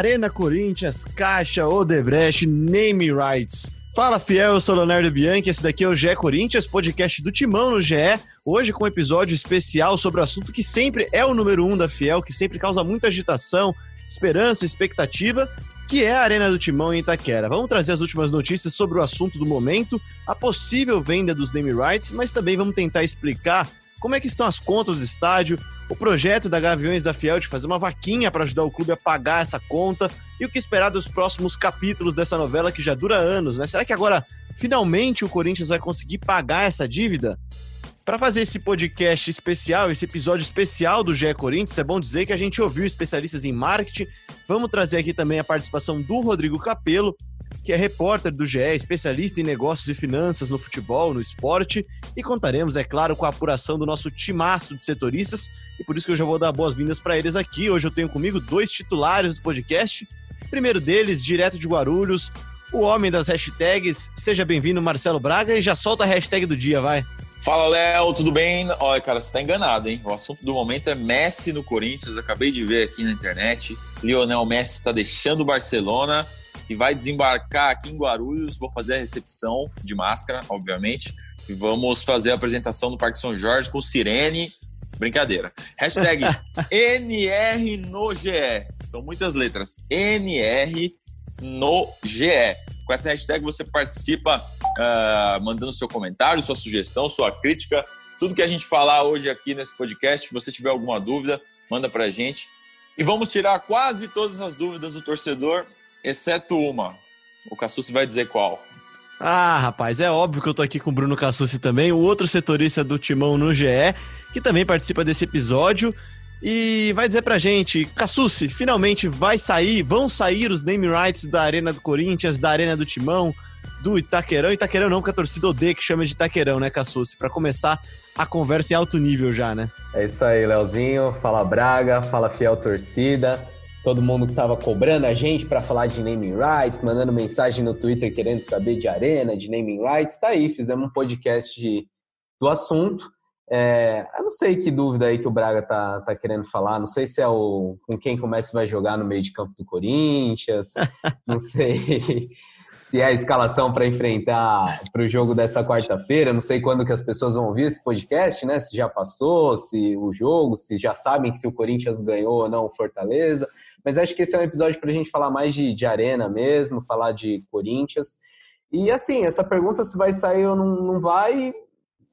Arena Corinthians, Caixa, Odebrecht, Name Rights. Fala fiel, eu sou Leonardo Bianchi, esse daqui é o GE Corinthians, podcast do Timão no GE. Hoje com um episódio especial sobre o assunto que sempre é o número um da Fiel, que sempre causa muita agitação, esperança, expectativa, que é a Arena do Timão em Itaquera. Vamos trazer as últimas notícias sobre o assunto do momento, a possível venda dos name rights, mas também vamos tentar explicar como é que estão as contas do estádio, o projeto da Gaviões da Fiel de fazer uma vaquinha para ajudar o clube a pagar essa conta e o que esperar dos próximos capítulos dessa novela que já dura anos, né? Será que agora finalmente o Corinthians vai conseguir pagar essa dívida? Para fazer esse podcast especial, esse episódio especial do GE Corinthians, é bom dizer que a gente ouviu especialistas em marketing. Vamos trazer aqui também a participação do Rodrigo Capello, que é repórter do GE, especialista em negócios e finanças no futebol, no esporte, e contaremos, é claro, com a apuração do nosso timaço de setoristas, e por isso que eu já vou dar boas-vindas para eles aqui. Hoje eu tenho comigo dois titulares do podcast. Primeiro deles, direto de Guarulhos, o homem das hashtags. Seja bem-vindo, Marcelo Braga, e já solta a hashtag do dia, vai. Fala, Léo, tudo bem? Olha, cara, você tá enganado, hein? O assunto do momento é Messi no Corinthians. acabei de ver aqui na internet. Lionel Messi está deixando o Barcelona e vai desembarcar aqui em Guarulhos. Vou fazer a recepção de máscara, obviamente. E vamos fazer a apresentação no Parque São Jorge com sirene. Brincadeira. Hashtag NR no GE. São muitas letras. NR no GE. Com essa hashtag você participa uh, mandando seu comentário, sua sugestão, sua crítica. Tudo que a gente falar hoje aqui nesse podcast, se você tiver alguma dúvida, manda pra gente. E vamos tirar quase todas as dúvidas do torcedor exceto uma. O Cassucci vai dizer qual. Ah, rapaz, é óbvio que eu tô aqui com o Bruno Cassucci também, o outro setorista do Timão no GE, que também participa desse episódio. E vai dizer pra gente, Cassucci, finalmente vai sair, vão sair os name rights da Arena do Corinthians, da Arena do Timão, do Itaquerão. Itaquerão não, porque a torcida odeia que chama de Itaquerão, né, Cassucci? Pra começar a conversa em alto nível já, né? É isso aí, Leozinho. Fala Braga, fala fiel torcida todo mundo que estava cobrando a gente para falar de naming rights, mandando mensagem no Twitter querendo saber de arena, de naming rights, tá aí, fizemos um podcast de, do assunto. É, eu não sei que dúvida aí que o Braga tá, tá querendo falar, não sei se é o com quem começa vai jogar no meio de campo do Corinthians, não sei se é a escalação para enfrentar para o jogo dessa quarta-feira. Não sei quando que as pessoas vão ouvir esse podcast, né? Se já passou, se o jogo, se já sabem que se o Corinthians ganhou ou não o Fortaleza. Mas acho que esse é um episódio para a gente falar mais de, de arena mesmo, falar de Corinthians. E assim, essa pergunta se vai sair ou não, não vai,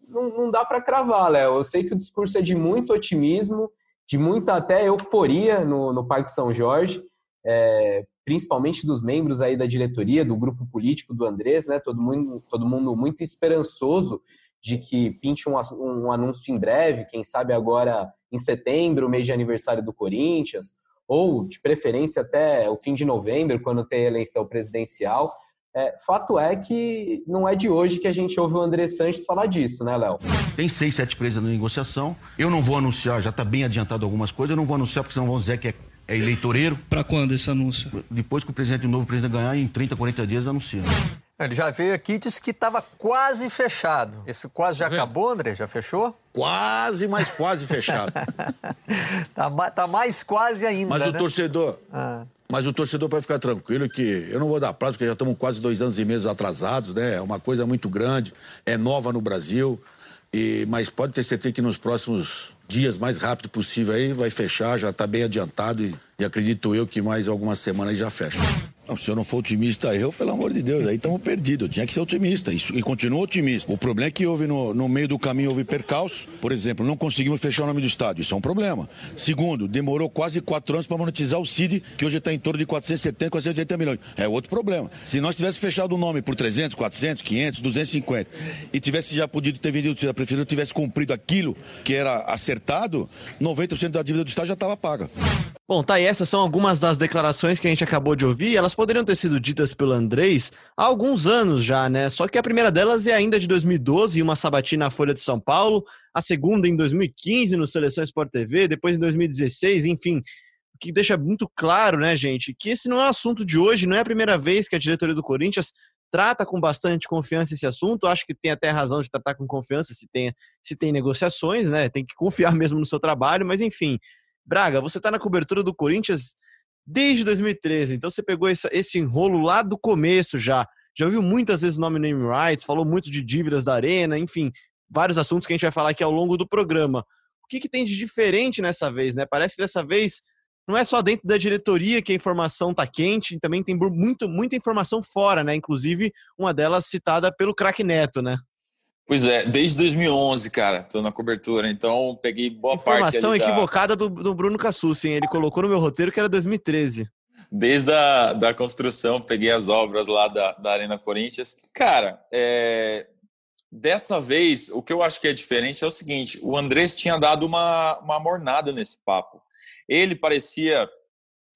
não, não dá para cravar, Léo. Eu sei que o discurso é de muito otimismo, de muita até euforia no, no Parque São Jorge, é, principalmente dos membros aí da diretoria, do grupo político do Andrés, né? Todo mundo, todo mundo muito esperançoso de que pinte um, um anúncio em breve, quem sabe agora em setembro, mês de aniversário do Corinthians, ou de preferência até o fim de novembro, quando tem eleição presidencial. É, fato é que não é de hoje que a gente ouve o André Sanches falar disso, né, Léo? Tem seis, sete presas na negociação. Eu não vou anunciar, já está bem adiantado algumas coisas, eu não vou anunciar porque senão vão dizer que é, é eleitoreiro. Para quando esse anúncio? Depois que o presidente o novo presidente ganhar, em 30, 40 dias anuncia. Ele já veio aqui e disse que estava quase fechado. Esse quase já tá acabou, André? Já fechou? Quase, mas quase fechado. tá, tá, mais quase ainda. Mas né? o torcedor. Ah. Mas o torcedor pode ficar tranquilo que eu não vou dar prazo, porque já estamos quase dois anos e meses atrasados, né? É uma coisa muito grande, é nova no Brasil. E, mas pode ter certeza que nos próximos dias, mais rápido possível aí, vai fechar, já está bem adiantado e, e acredito eu que mais algumas semanas já fecha. Não, se eu não for otimista, eu, pelo amor de Deus, aí estamos perdidos. Eu tinha que ser otimista isso, e continuo otimista. O problema é que houve no, no meio do caminho, houve percalço. Por exemplo, não conseguimos fechar o nome do estádio. Isso é um problema. Segundo, demorou quase quatro anos para monetizar o CID, que hoje está em torno de 470, 480 milhões. É outro problema. Se nós tivéssemos fechado o nome por 300, 400, 500, 250 e tivesse já podido ter vendido, se a prefeitura tivesse cumprido aquilo que era acertado, 90% da dívida do estádio já estava paga. Bom, tá aí, essas são algumas das declarações que a gente acabou de ouvir. Elas poderiam ter sido ditas pelo Andrés há alguns anos já, né? Só que a primeira delas é ainda de 2012, uma sabatina na Folha de São Paulo, a segunda em 2015 no Seleção Sport TV, depois em 2016, enfim. O que deixa muito claro, né, gente, que esse não é um assunto de hoje, não é a primeira vez que a diretoria do Corinthians trata com bastante confiança esse assunto. Acho que tem até razão de tratar com confiança se tem, se tem negociações, né? Tem que confiar mesmo no seu trabalho, mas enfim. Braga, você está na cobertura do Corinthians desde 2013. Então você pegou esse, esse enrolo lá do começo já. Já ouviu muitas vezes o nome Name Rights, falou muito de dívidas da Arena, enfim, vários assuntos que a gente vai falar aqui ao longo do programa. O que, que tem de diferente nessa vez, né? Parece que dessa vez não é só dentro da diretoria que a informação está quente, também tem muito, muita informação fora, né? Inclusive, uma delas citada pelo craque Neto, né? Pois é, desde 2011, cara, tô na cobertura, então peguei boa informação parte. Informação equivocada do, do Bruno Cassucci, hein? Ele colocou no meu roteiro que era 2013. Desde a da construção, peguei as obras lá da, da Arena Corinthians. Cara, é, dessa vez, o que eu acho que é diferente é o seguinte: o Andrés tinha dado uma, uma mornada nesse papo. Ele parecia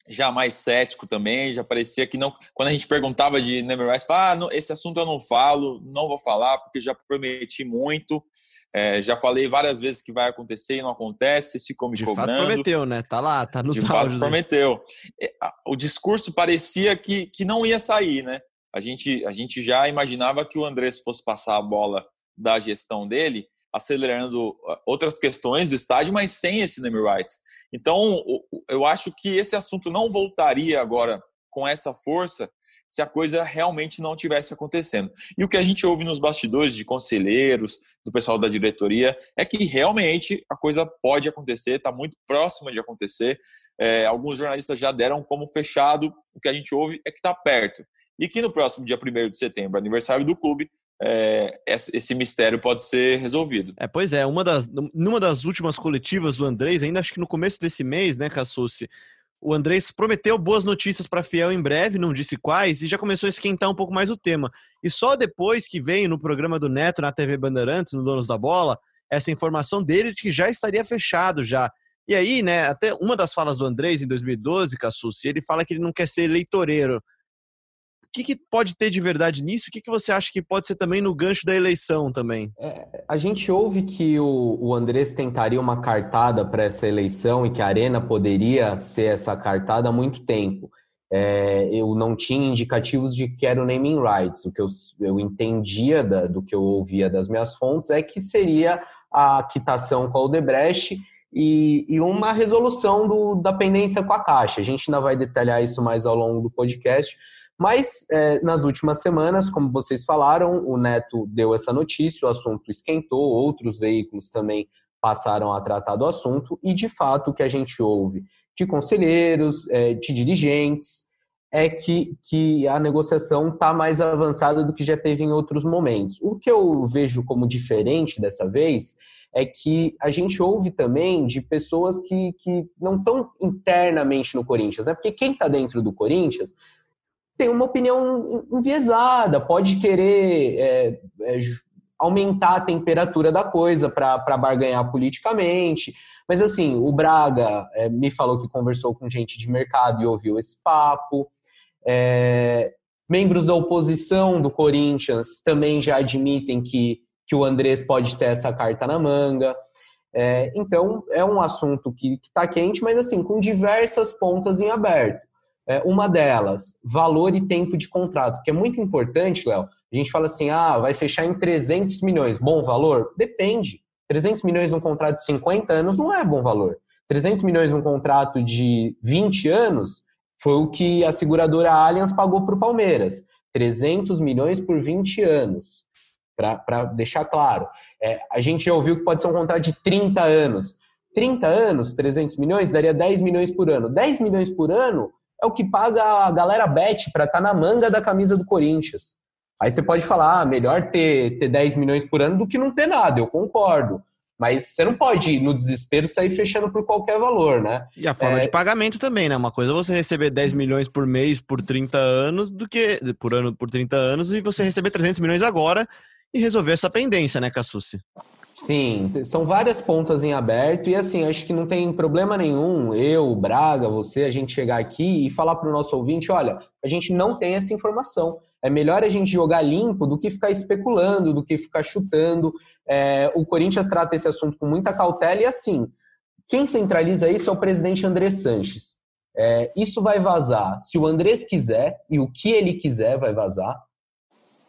já mais cético também, já parecia que não. Quando a gente perguntava de Never ah, não, esse assunto eu não falo, não vou falar porque já prometi muito, é, já falei várias vezes que vai acontecer e não acontece, esse ficou me de cobrando. fato prometeu, né? Tá lá, tá nos de áudios. Fato prometeu. É, o discurso parecia que, que não ia sair, né? A gente, a gente já imaginava que o Andrés fosse passar a bola da gestão dele, acelerando ah, outras questões do estádio, mas sem esse name rights. Então, eu acho que esse assunto não voltaria agora com essa força se a coisa realmente não tivesse acontecendo. E o que a gente ouve nos bastidores de conselheiros, do pessoal da diretoria, é que realmente a coisa pode acontecer, está muito próxima de acontecer. É, alguns jornalistas já deram como fechado, o que a gente ouve é que está perto. E que no próximo dia 1 de setembro, aniversário do clube, é, esse mistério pode ser resolvido. É, pois é, uma das, numa das últimas coletivas do Andrés, ainda acho que no começo desse mês, né, Cassucci, o Andrés prometeu boas notícias para Fiel em breve, não disse quais, e já começou a esquentar um pouco mais o tema. E só depois que veio no programa do Neto na TV Bandeirantes, no Donos da Bola, essa informação dele de que já estaria fechado já. E aí, né, até uma das falas do Andrés em 2012, Cassucci, ele fala que ele não quer ser eleitoreiro que, que pode ter de verdade nisso? O que, que você acha que pode ser também no gancho da eleição também? É, a gente ouve que o, o Andrés tentaria uma cartada para essa eleição e que a Arena poderia ser essa cartada há muito tempo. É, eu não tinha indicativos de que era o naming rights. O que eu, eu entendia da, do que eu ouvia das minhas fontes é que seria a quitação com a Odebrecht e, e uma resolução do, da pendência com a Caixa. A gente ainda vai detalhar isso mais ao longo do podcast, mas é, nas últimas semanas, como vocês falaram, o Neto deu essa notícia, o assunto esquentou, outros veículos também passaram a tratar do assunto, e de fato o que a gente ouve de conselheiros, é, de dirigentes, é que, que a negociação está mais avançada do que já teve em outros momentos. O que eu vejo como diferente dessa vez é que a gente ouve também de pessoas que, que não estão internamente no Corinthians, né? porque quem está dentro do Corinthians tem uma opinião enviesada, pode querer é, é, aumentar a temperatura da coisa para barganhar politicamente. Mas assim, o Braga é, me falou que conversou com gente de mercado e ouviu esse papo. É, membros da oposição do Corinthians também já admitem que, que o Andrés pode ter essa carta na manga. É, então, é um assunto que está quente, mas assim, com diversas pontas em aberto. É, uma delas, valor e tempo de contrato, que é muito importante, Léo. A gente fala assim, ah, vai fechar em 300 milhões, bom valor? Depende. 300 milhões num contrato de 50 anos não é bom valor. 300 milhões num contrato de 20 anos foi o que a seguradora Allianz pagou para o Palmeiras. 300 milhões por 20 anos, para deixar claro. É, a gente já ouviu que pode ser um contrato de 30 anos. 30 anos, 300 milhões, daria 10 milhões por ano. 10 milhões por ano é o que paga a galera bet para estar tá na manga da camisa do Corinthians. Aí você pode falar, ah, melhor ter, ter 10 milhões por ano do que não ter nada, eu concordo. Mas você não pode, no desespero, sair fechando por qualquer valor, né? E a forma é... de pagamento também, né? Uma coisa é você receber 10 milhões por mês por 30 anos do que por ano por 30 anos e você receber 300 milhões agora e resolver essa pendência, né, Cassucci? Sim, são várias pontas em aberto e assim, acho que não tem problema nenhum eu, Braga, você, a gente chegar aqui e falar para o nosso ouvinte, olha, a gente não tem essa informação. É melhor a gente jogar limpo do que ficar especulando, do que ficar chutando. É, o Corinthians trata esse assunto com muita cautela e assim, quem centraliza isso é o presidente André Sanches. É, isso vai vazar se o Andrés quiser e o que ele quiser vai vazar,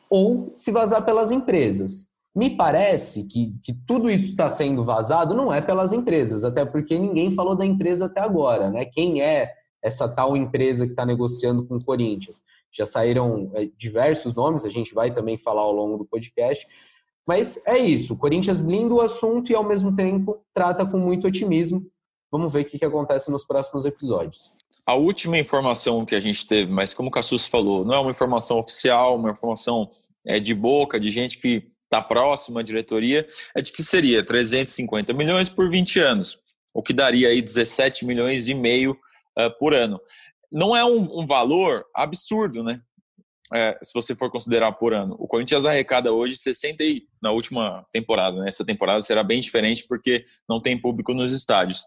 ou se vazar pelas empresas. Me parece que, que tudo isso está sendo vazado não é pelas empresas, até porque ninguém falou da empresa até agora, né? Quem é essa tal empresa que está negociando com o Corinthians. Já saíram é, diversos nomes, a gente vai também falar ao longo do podcast. Mas é isso, o Corinthians blinda o assunto e ao mesmo tempo trata com muito otimismo. Vamos ver o que, que acontece nos próximos episódios. A última informação que a gente teve, mas como o Cassus falou, não é uma informação oficial, uma informação é, de boca, de gente que está próxima à diretoria, é de que seria 350 milhões por 20 anos, o que daria aí 17 milhões e meio uh, por ano. Não é um, um valor absurdo, né? É, se você for considerar por ano. O Corinthians arrecada hoje 60 e, na última temporada, né? Essa temporada será bem diferente porque não tem público nos estádios.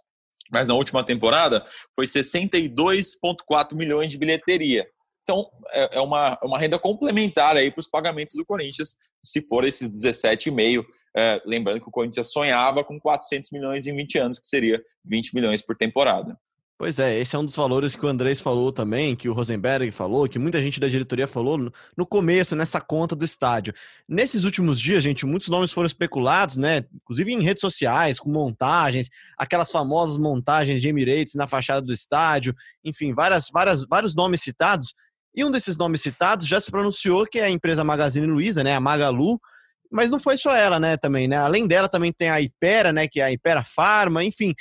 Mas na última temporada foi 62,4 milhões de bilheteria. Então, é, é uma, é uma renda complementar aí para os pagamentos do Corinthians, se for esses 17,5. É, lembrando que o Corinthians sonhava com 400 milhões em 20 anos, que seria 20 milhões por temporada. Pois é, esse é um dos valores que o Andrés falou também, que o Rosenberg falou, que muita gente da diretoria falou no começo, nessa conta do estádio. Nesses últimos dias, gente, muitos nomes foram especulados, né? Inclusive em redes sociais, com montagens, aquelas famosas montagens de Emirates na fachada do estádio, enfim, várias, várias, vários nomes citados. E um desses nomes citados já se pronunciou que é a empresa Magazine Luiza, né, a Magalu, mas não foi só ela, né, também, né? Além dela também tem a Ipera, né, que é a Ipera Pharma, enfim.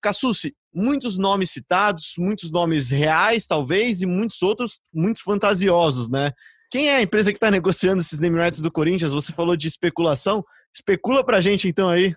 Cassucci, muitos nomes citados, muitos nomes reais, talvez, e muitos outros muitos fantasiosos, né? Quem é a empresa que está negociando esses name rights do Corinthians? Você falou de especulação. Especula pra gente então aí.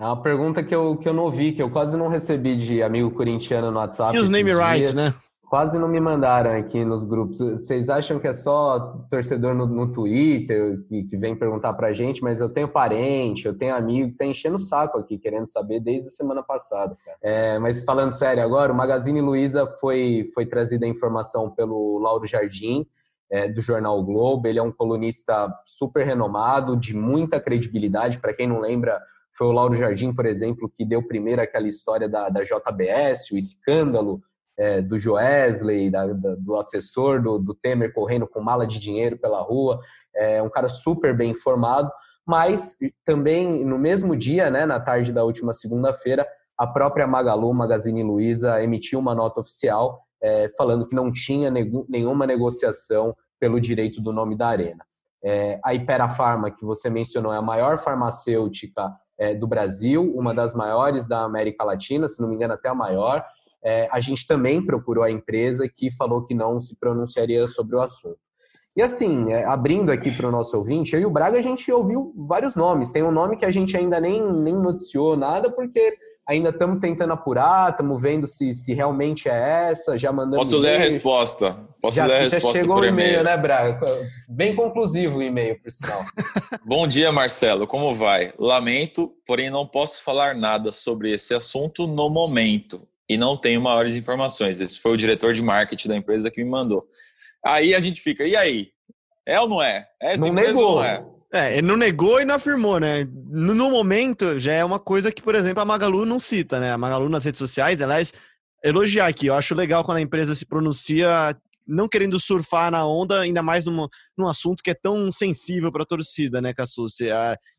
É uma pergunta que eu, que eu não vi, que eu quase não recebi de amigo corintiano no WhatsApp. E os name rights, dias. né? Quase não me mandaram aqui nos grupos. Vocês acham que é só torcedor no, no Twitter que, que, vem perguntar pra gente, mas eu tenho parente, eu tenho amigo que tá enchendo o saco aqui, querendo saber desde a semana passada. É, mas falando sério agora, o Magazine Luiza foi, foi trazida a informação pelo Lauro Jardim, é, do jornal o Globo. Ele é um colunista super renomado, de muita credibilidade. Para quem não lembra, foi o Lauro Jardim, por exemplo, que deu primeiro aquela história da, da JBS, o escândalo é, do Joesley, da, da, do assessor do, do, Temer correndo com mala de dinheiro pela rua, é um cara super bem informado, mas também no mesmo dia, né, na tarde da última segunda-feira, a própria Magalu, Magazine Luiza, emitiu uma nota oficial é, falando que não tinha nego, nenhuma negociação pelo direito do nome da arena. É, a Ipera que você mencionou, é a maior farmacêutica é, do Brasil, uma das maiores da América Latina, se não me engano, até a maior é, a gente também procurou a empresa que falou que não se pronunciaria sobre o assunto. E assim, é, abrindo aqui para o nosso ouvinte, eu e o Braga a gente ouviu vários nomes. Tem um nome que a gente ainda nem, nem noticiou nada, porque ainda estamos tentando apurar, estamos vendo se, se realmente é essa, já mandando. Posso ler a resposta. Posso já, ler a resposta. Já chegou o e-mail, né, Braga? Bem conclusivo o e-mail, por sinal. Bom dia, Marcelo. Como vai? Lamento, porém não posso falar nada sobre esse assunto no momento e não tenho maiores informações. Esse foi o diretor de marketing da empresa que me mandou. Aí a gente fica, e aí? É ou não é? é não negou. Não é? é, ele não negou e não afirmou, né? No, no, momento, já é uma coisa que, por exemplo, a Magalu não cita, né? A Magalu nas redes sociais, aliás, elogiar aqui. Eu acho legal quando a empresa se pronuncia não querendo surfar na onda, ainda mais num, num assunto que é tão sensível para a torcida, né, Cassucci?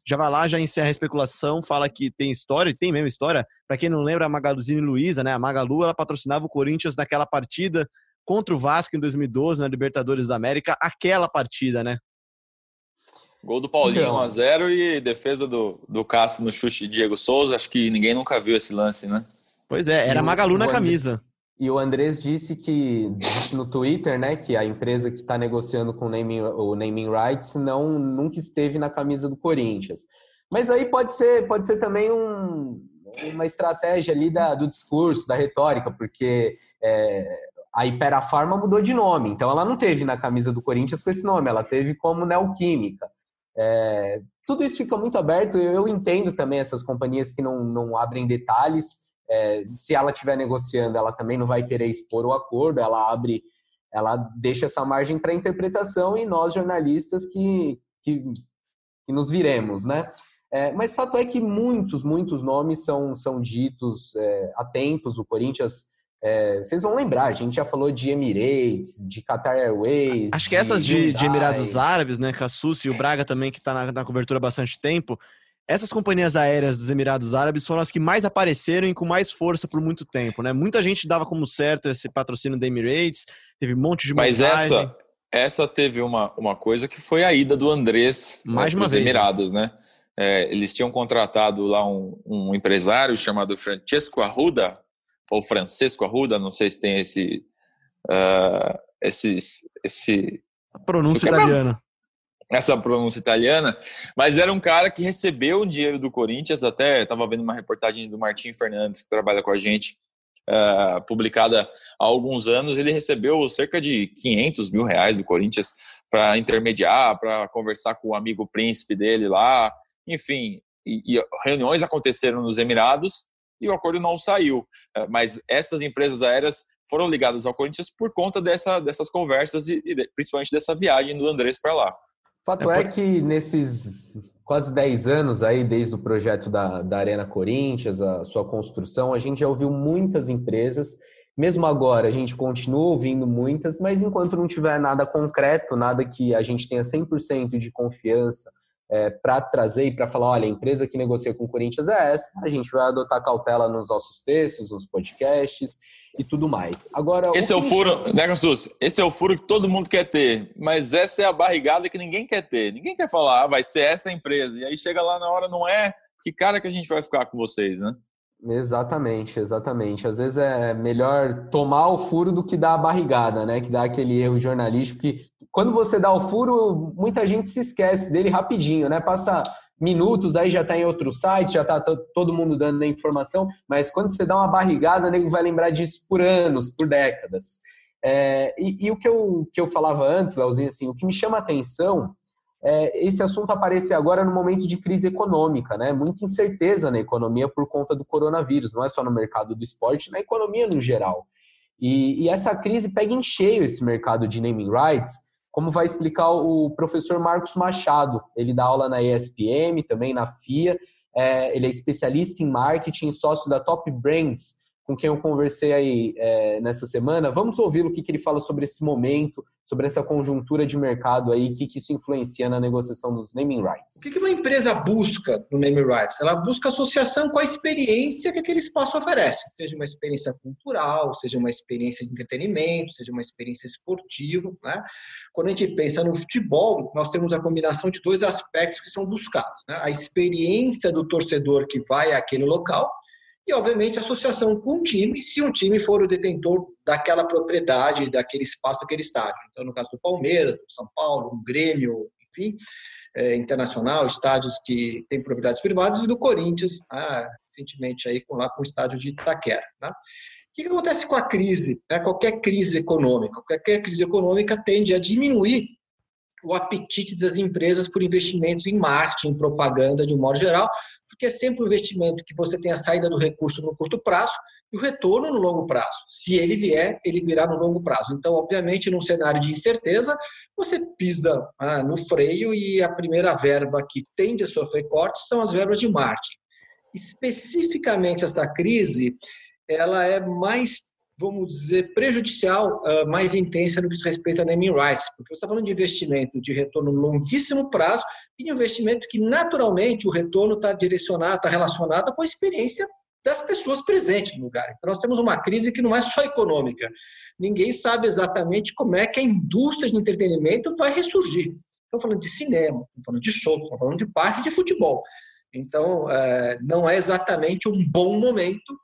Já vai lá, já encerra a especulação, fala que tem história, e tem mesmo história. Para quem não lembra, a Magaluzinho Luiza, né? A Magalu, ela patrocinava o Corinthians naquela partida contra o Vasco em 2012, na Libertadores da América, aquela partida, né? Gol do Paulinho, então, 1x0 e defesa do, do Cássio no chute de Diego Souza. Acho que ninguém nunca viu esse lance, né? Pois é, era Magalu na camisa. E o Andrés disse que disse no Twitter, né, que a empresa que está negociando com o naming, o naming rights não nunca esteve na camisa do Corinthians. Mas aí pode ser pode ser também um, uma estratégia ali da, do discurso, da retórica, porque é, a Ipera Pharma mudou de nome, então ela não teve na camisa do Corinthians com esse nome, ela teve como Neoquímica. É, tudo isso fica muito aberto. Eu entendo também essas companhias que não, não abrem detalhes. É, se ela estiver negociando, ela também não vai querer expor o acordo, ela abre, ela deixa essa margem para interpretação e nós jornalistas que, que, que nos viremos, né? É, mas fato é que muitos, muitos nomes são, são ditos é, há tempos. O Corinthians, é, vocês vão lembrar, a gente já falou de Emirates, de Qatar Airways. Acho que essas de, de, Emirados Árabes, né? Cassus e o Braga também, que está na, na cobertura há bastante tempo essas companhias aéreas dos Emirados Árabes foram as que mais apareceram e com mais força por muito tempo, né? Muita gente dava como certo esse patrocínio da Emirates, teve um monte de Mas essa, essa teve uma, uma coisa que foi a ida do Andrés mais né, uma vez, né? Emirados, né? É, eles tinham contratado lá um, um, empresário chamado Francesco Arruda, ou Francesco Arruda, não sei se tem esse. Uh, esse, esse a pronúncia italiana essa pronúncia italiana, mas era um cara que recebeu dinheiro do Corinthians, até estava vendo uma reportagem do Martim Fernandes, que trabalha com a gente, uh, publicada há alguns anos, ele recebeu cerca de 500 mil reais do Corinthians para intermediar, para conversar com o amigo príncipe dele lá, enfim, e, e, reuniões aconteceram nos Emirados e o acordo não saiu, uh, mas essas empresas aéreas foram ligadas ao Corinthians por conta dessa, dessas conversas e, e principalmente dessa viagem do Andrés para lá. Fato é, é que nesses quase 10 anos aí, desde o projeto da, da Arena Corinthians, a sua construção, a gente já ouviu muitas empresas. Mesmo agora, a gente continua ouvindo muitas, mas enquanto não tiver nada concreto, nada que a gente tenha 100% de confiança é, para trazer e para falar, olha, a empresa que negocia com o Corinthians é essa, a gente vai adotar cautela nos nossos textos, nos podcasts e tudo mais. Agora, esse o é o furo, né, Consus? Esse é o furo que todo mundo quer ter, mas essa é a barrigada que ninguém quer ter. Ninguém quer falar, ah, vai ser essa empresa. E aí chega lá na hora, não é? Que cara que a gente vai ficar com vocês, né? Exatamente, exatamente. Às vezes é melhor tomar o furo do que dar a barrigada, né? Que dá aquele erro jornalístico que quando você dá o furo, muita gente se esquece dele rapidinho, né? Passa minutos, aí já está em outro site, já está todo mundo dando a informação, mas quando você dá uma barrigada, nego vai lembrar disso por anos, por décadas. É, e, e, o que eu, que eu falava antes, Leozinho, assim, o que me chama a atenção é esse assunto aparecer agora no momento de crise econômica, né? Muita incerteza na economia por conta do coronavírus, não é só no mercado do esporte, na economia no geral. E, e essa crise pega em cheio esse mercado de naming rights, como vai explicar o professor Marcos Machado. Ele dá aula na ESPM, também na FIA. É, ele é especialista em marketing, sócio da Top Brands, com quem eu conversei aí é, nessa semana. Vamos ouvir o que, que ele fala sobre esse momento, sobre essa conjuntura de mercado aí, o que, que isso influencia na negociação dos naming rights. O que, que uma empresa busca no naming rights? Ela busca associação com a experiência que aquele espaço oferece, seja uma experiência cultural, seja uma experiência de entretenimento, seja uma experiência esportiva. Né? Quando a gente pensa no futebol, nós temos a combinação de dois aspectos que são buscados. Né? A experiência do torcedor que vai àquele local e, obviamente, associação com o time, se um time for o detentor daquela propriedade, daquele espaço, daquele estádio. Então, no caso do Palmeiras, do São Paulo, do Grêmio, enfim, é, internacional, estádios que têm propriedades privadas, e do Corinthians, ah, recentemente aí com, lá com o estádio de Itaquera. Tá? O que, que acontece com a crise? Né? Qualquer crise econômica, qualquer crise econômica tende a diminuir o apetite das empresas por investimentos em marketing, propaganda de um modo geral, porque é sempre um investimento que você tem a saída do recurso no curto prazo e o retorno no longo prazo. Se ele vier, ele virá no longo prazo. Então, obviamente, num cenário de incerteza, você pisa ah, no freio e a primeira verba que tende a sofrer cortes são as verbas de marketing. Especificamente essa crise, ela é mais vamos dizer, prejudicial, uh, mais intensa no que diz respeito a naming rights, porque você está falando de investimento de retorno longuíssimo prazo e de investimento que, naturalmente, o retorno está direcionado, está relacionado com a experiência das pessoas presentes no lugar. Então, nós temos uma crise que não é só econômica. Ninguém sabe exatamente como é que a indústria de entretenimento vai ressurgir. Estamos falando de cinema, estamos falando de show, estamos falando de parque de futebol. Então, eh, não é exatamente um bom momento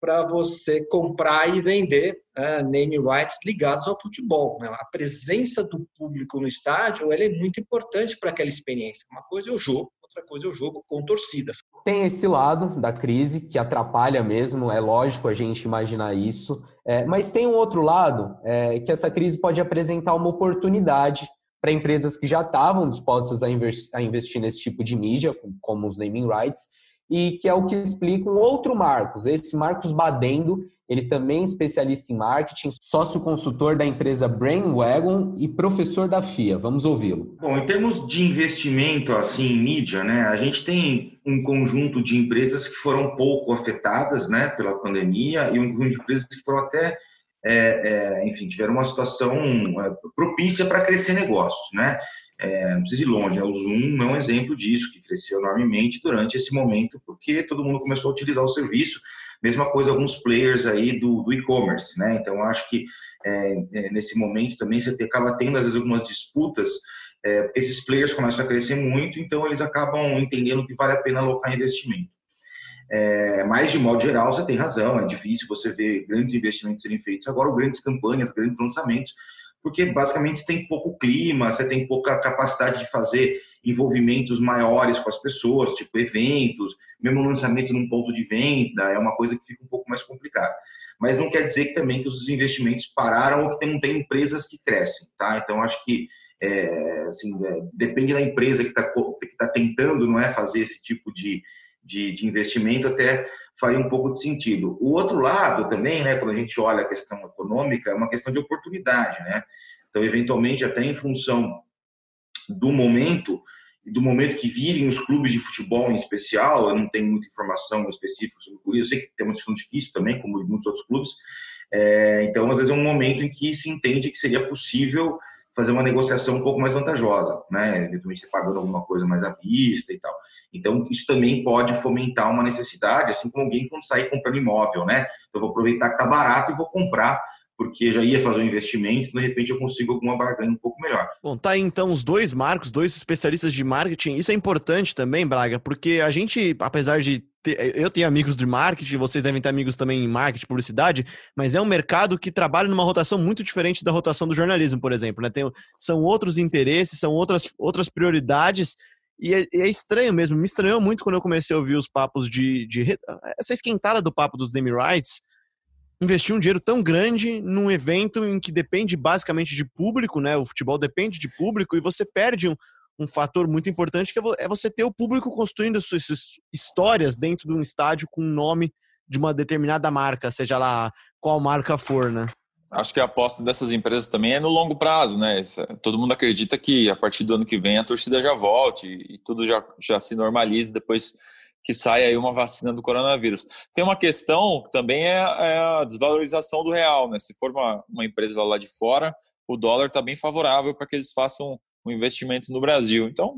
para você comprar e vender uh, name rights ligados ao futebol. Né? A presença do público no estádio ela é muito importante para aquela experiência. Uma coisa é o jogo, outra coisa é o jogo com torcidas. Tem esse lado da crise que atrapalha mesmo, é lógico a gente imaginar isso, é, mas tem um outro lado é, que essa crise pode apresentar uma oportunidade para empresas que já estavam dispostas a, a investir nesse tipo de mídia, como os naming rights, e que é o que explica um outro Marcos, esse Marcos Badendo, ele também é especialista em marketing, sócio consultor da empresa Brainwagon e professor da FIA. Vamos ouvi-lo. Bom, em termos de investimento assim em mídia, né, a gente tem um conjunto de empresas que foram pouco afetadas, né, pela pandemia e um conjunto de empresas que foram até é, é, enfim, tiveram uma situação é, propícia para crescer negócios, né? é, não precisa ir longe, né? o Zoom é um exemplo disso, que cresceu enormemente durante esse momento, porque todo mundo começou a utilizar o serviço. Mesma coisa alguns players aí do, do e-commerce, né? Então, acho que é, é, nesse momento também você acaba tendo, às vezes, algumas disputas, é, esses players começam a crescer muito, então eles acabam entendendo que vale a pena alocar investimento. É, mas, de modo geral, você tem razão, é difícil você ver grandes investimentos serem feitos agora, grandes campanhas, grandes lançamentos, porque basicamente tem pouco clima, você tem pouca capacidade de fazer envolvimentos maiores com as pessoas, tipo eventos, mesmo lançamento num ponto de venda, é uma coisa que fica um pouco mais complicada. Mas não quer dizer que também que os investimentos pararam ou que não tem empresas que crescem, tá? Então acho que é, assim, é, depende da empresa que está tá tentando, não é, fazer esse tipo de, de, de, investimento, até faria um pouco de sentido. O outro lado também, né, quando a gente olha a questão econômica, é uma questão de oportunidade, né? Então, eventualmente, até em função do momento e do momento que vivem os clubes de futebol em especial, eu não tenho muita informação específica sobre o Corinthians, eu sei que tem uma situação difícil também, como muitos outros clubes, é, então, às vezes, é um momento em que se entende que seria possível fazer uma negociação um pouco mais vantajosa, né? Eventualmente você pagando alguma coisa mais à vista e tal. Então, isso também pode fomentar uma necessidade, assim como alguém quando sair comprando imóvel, né? Então, eu vou aproveitar que tá barato e vou comprar porque já ia fazer um investimento, de repente eu consigo alguma barganha um pouco melhor. Bom, tá aí então os dois marcos, dois especialistas de marketing. Isso é importante também, Braga, porque a gente, apesar de eu tenho amigos de marketing, vocês devem ter amigos também em marketing, publicidade, mas é um mercado que trabalha numa rotação muito diferente da rotação do jornalismo, por exemplo, né? Tem, são outros interesses, são outras, outras prioridades. E é, é, estranho mesmo, me estranhou muito quando eu comecei a ouvir os papos de. de essa esquentada do papo dos Demi Rights, investir um dinheiro tão grande num evento em que depende basicamente de público, né? O futebol depende de público e você perde um, um fator muito importante que é, é você ter o público construindo suas histórias dentro de um estádio com o nome de uma determinada marca, seja lá qual marca for, né? Acho que a aposta dessas empresas também é no longo prazo, né? Todo mundo acredita que a partir do ano que vem a torcida já volte e tudo já, já se normalize depois que saia aí uma vacina do coronavírus. Tem uma questão que também é, é, a desvalorização do real, né? Se for uma, uma empresa lá de fora, o dólar está bem favorável para que eles façam um investimento no Brasil. Então,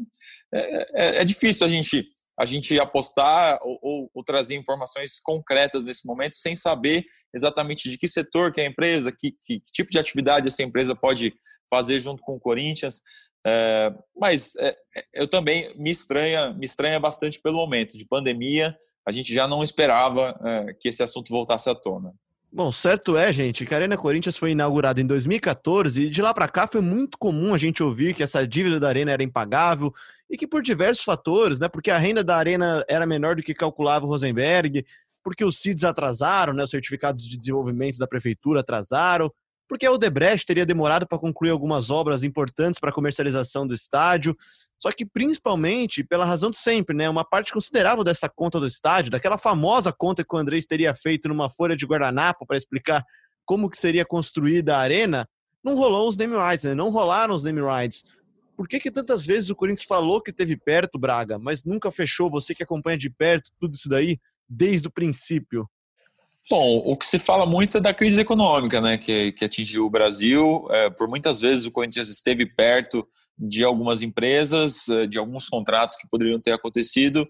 é, é, é difícil a gente a gente apostar ou, ou, ou, trazer informações concretas nesse momento sem saber exatamente de que setor que é a empresa, que, que, que tipo de atividade essa empresa pode fazer junto com o Corinthians. É, mas é, é, eu também me estranha, me estranha bastante pelo momento de pandemia. A gente já não esperava é, que esse assunto voltasse à tona. Bom, certo é, gente, que a Arena Corinthians foi inaugurada em 2014 e de lá para cá foi muito comum a gente ouvir que essa dívida da Arena era impagável e que por diversos fatores, né, porque a renda da Arena era menor do que calculava o Rosenberg, porque os CIDs atrasaram, né, os certificados de desenvolvimento da prefeitura atrasaram, porque a Odebrecht teria demorado para concluir algumas obras importantes para a comercialização do estádio, só que principalmente pela razão de sempre, né? Uma parte considerável dessa conta do estádio, daquela famosa conta que o Andrés teria feito numa folha de guardanapo para explicar como que seria construída a arena, não rolou os name rights, né? não rolaram os name rights. Por que, que tantas vezes o Corinthians falou que teve perto, Braga, mas nunca fechou? Você que acompanha de perto tudo isso daí desde o princípio. Bom, o que se fala muito é da crise econômica, né, que, que atingiu o Brasil. É, por muitas vezes o Corinthians esteve perto de algumas empresas, é, de alguns contratos que poderiam ter acontecido,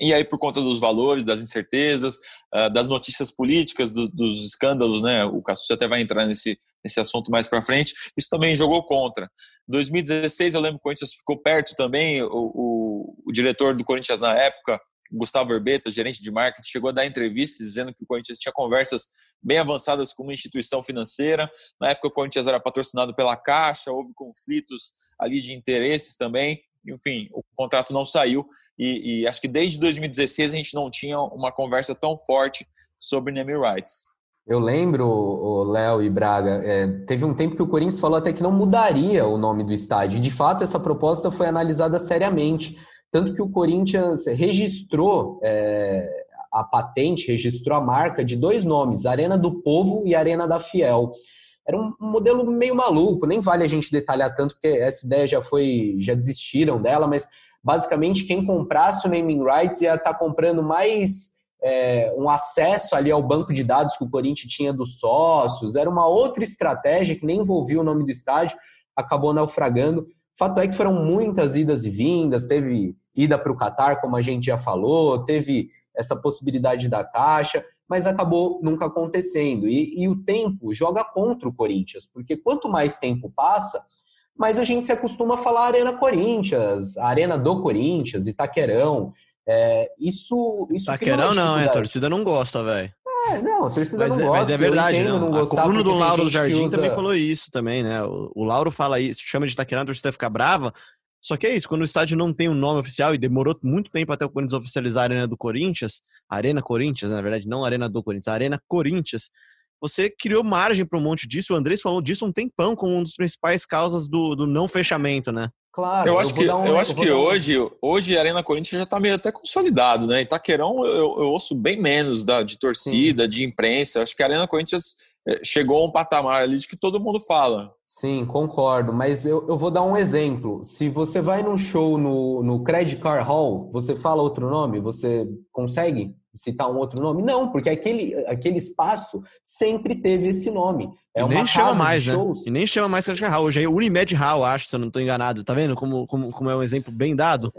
e aí por conta dos valores, das incertezas, é, das notícias políticas, do, dos escândalos, né, o Cassus até vai entrar nesse, nesse assunto mais para frente, isso também jogou contra. Em 2016, eu lembro que o Corinthians ficou perto também, o, o, o diretor do Corinthians na época, Gustavo Herbeta, gerente de marketing, chegou a dar entrevista dizendo que o Corinthians tinha conversas bem avançadas com uma instituição financeira. Na época, o Corinthians era patrocinado pela Caixa, houve conflitos ali de interesses também. Enfim, o contrato não saiu e, e acho que desde 2016 a gente não tinha uma conversa tão forte sobre name rights. Eu lembro, Léo e Braga, é, teve um tempo que o Corinthians falou até que não mudaria o nome do estádio. De fato, essa proposta foi analisada seriamente. Tanto que o Corinthians registrou é, a patente, registrou a marca de dois nomes, Arena do Povo e Arena da Fiel. Era um modelo meio maluco, nem vale a gente detalhar tanto, porque essa ideia já foi, já desistiram dela, mas basicamente quem comprasse o naming rights ia estar tá comprando mais é, um acesso ali ao banco de dados que o Corinthians tinha dos sócios. Era uma outra estratégia que nem envolvia o nome do estádio, acabou naufragando Fato é que foram muitas idas e vindas, teve ida para o Catar, como a gente já falou, teve essa possibilidade da Caixa, mas acabou nunca acontecendo. E, e o tempo joga contra o Corinthians, porque quanto mais tempo passa, mais a gente se acostuma a falar Arena Corinthians, Arena do Corinthians, Itaquerão. É, isso, isso Itaquerão não, é, a torcida não gosta, velho. É, não, a torcida mas não é, gosta. Mas é verdade, entendo, não. não a coluna do Lauro do Jardim usa... também falou isso também, né? O, o Lauro fala isso, chama de Itaquerão, a torcida fica brava. Só que é isso, quando o estádio não tem um nome oficial, e demorou muito tempo até o Corinthians oficializar a Arena do Corinthians, Arena Corinthians, na verdade, não Arena do Corinthians, Arena Corinthians, você criou margem para um monte disso. O Andrés falou disso um tempão como uma das principais causas do, do não fechamento, né? Claro. Eu acho eu que, um, eu acho que um... hoje, hoje a Arena Corinthians já está meio até consolidado, né? Itaquerão eu, eu ouço bem menos da, de torcida, Sim. de imprensa. Eu acho que a Arena Corinthians eh, chegou a um patamar ali de que todo mundo fala. Sim, concordo. Mas eu, eu vou dar um exemplo. Se você vai num show no, no Credit Car Hall, você fala outro nome? Você consegue citar um outro nome? Não, porque aquele, aquele espaço sempre teve esse nome. É uma nem chama mais, né? E nem chama mais Credit Hall. Hoje é Unimed Hall, acho, se eu não estou enganado. Tá vendo como, como, como é um exemplo bem dado?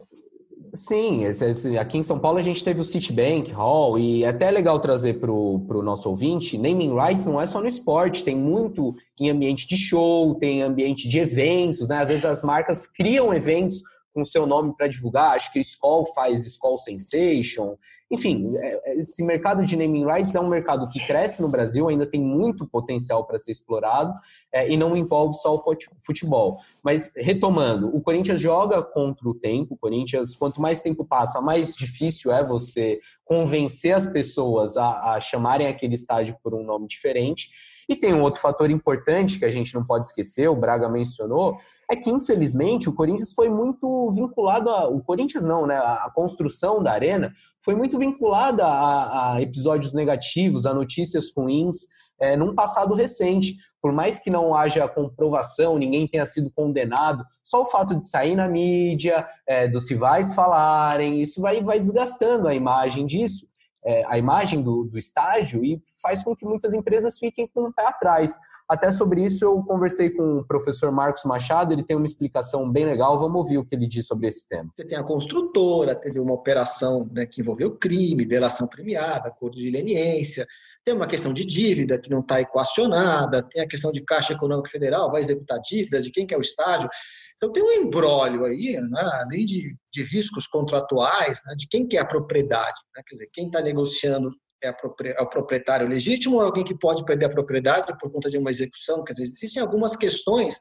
Sim, esse, esse, aqui em São Paulo a gente teve o Citibank Hall e é até legal trazer para o nosso ouvinte, naming rights não é só no esporte, tem muito em ambiente de show, tem ambiente de eventos, né? Às vezes as marcas criam eventos com seu nome para divulgar, acho que Skoll faz Skoll Sensation, enfim, é, é, esse mercado de naming rights é um mercado que cresce no Brasil, ainda tem muito potencial para ser explorado é, e não envolve só o futebol. Mas, retomando, o Corinthians joga contra o tempo. O Corinthians, quanto mais tempo passa, mais difícil é você convencer as pessoas a, a chamarem aquele estádio por um nome diferente. E tem um outro fator importante que a gente não pode esquecer, o Braga mencionou, é que infelizmente o Corinthians foi muito vinculado a. O Corinthians não, né? A construção da arena foi muito vinculada a, a episódios negativos, a notícias ruins, é, num passado recente. Por mais que não haja comprovação, ninguém tenha sido condenado, só o fato de sair na mídia, é, dos rivais falarem, isso vai, vai desgastando a imagem disso, é, a imagem do, do estádio, e faz com que muitas empresas fiquem com o pé atrás. Até sobre isso eu conversei com o professor Marcos Machado, ele tem uma explicação bem legal, vamos ouvir o que ele diz sobre esse tema. Você tem a construtora, teve uma operação né, que envolveu crime, delação premiada, acordo de leniência, tem uma questão de dívida que não está equacionada, tem a questão de Caixa Econômica Federal, vai executar dívida, de quem que é o estádio. Então tem um embrólio aí, né, além de, de riscos contratuais, né, de quem que é a propriedade. Né, quer dizer, quem está negociando é, o proprietário legítimo ou alguém que pode perder a propriedade por conta de uma execução? Quer dizer, existem algumas questões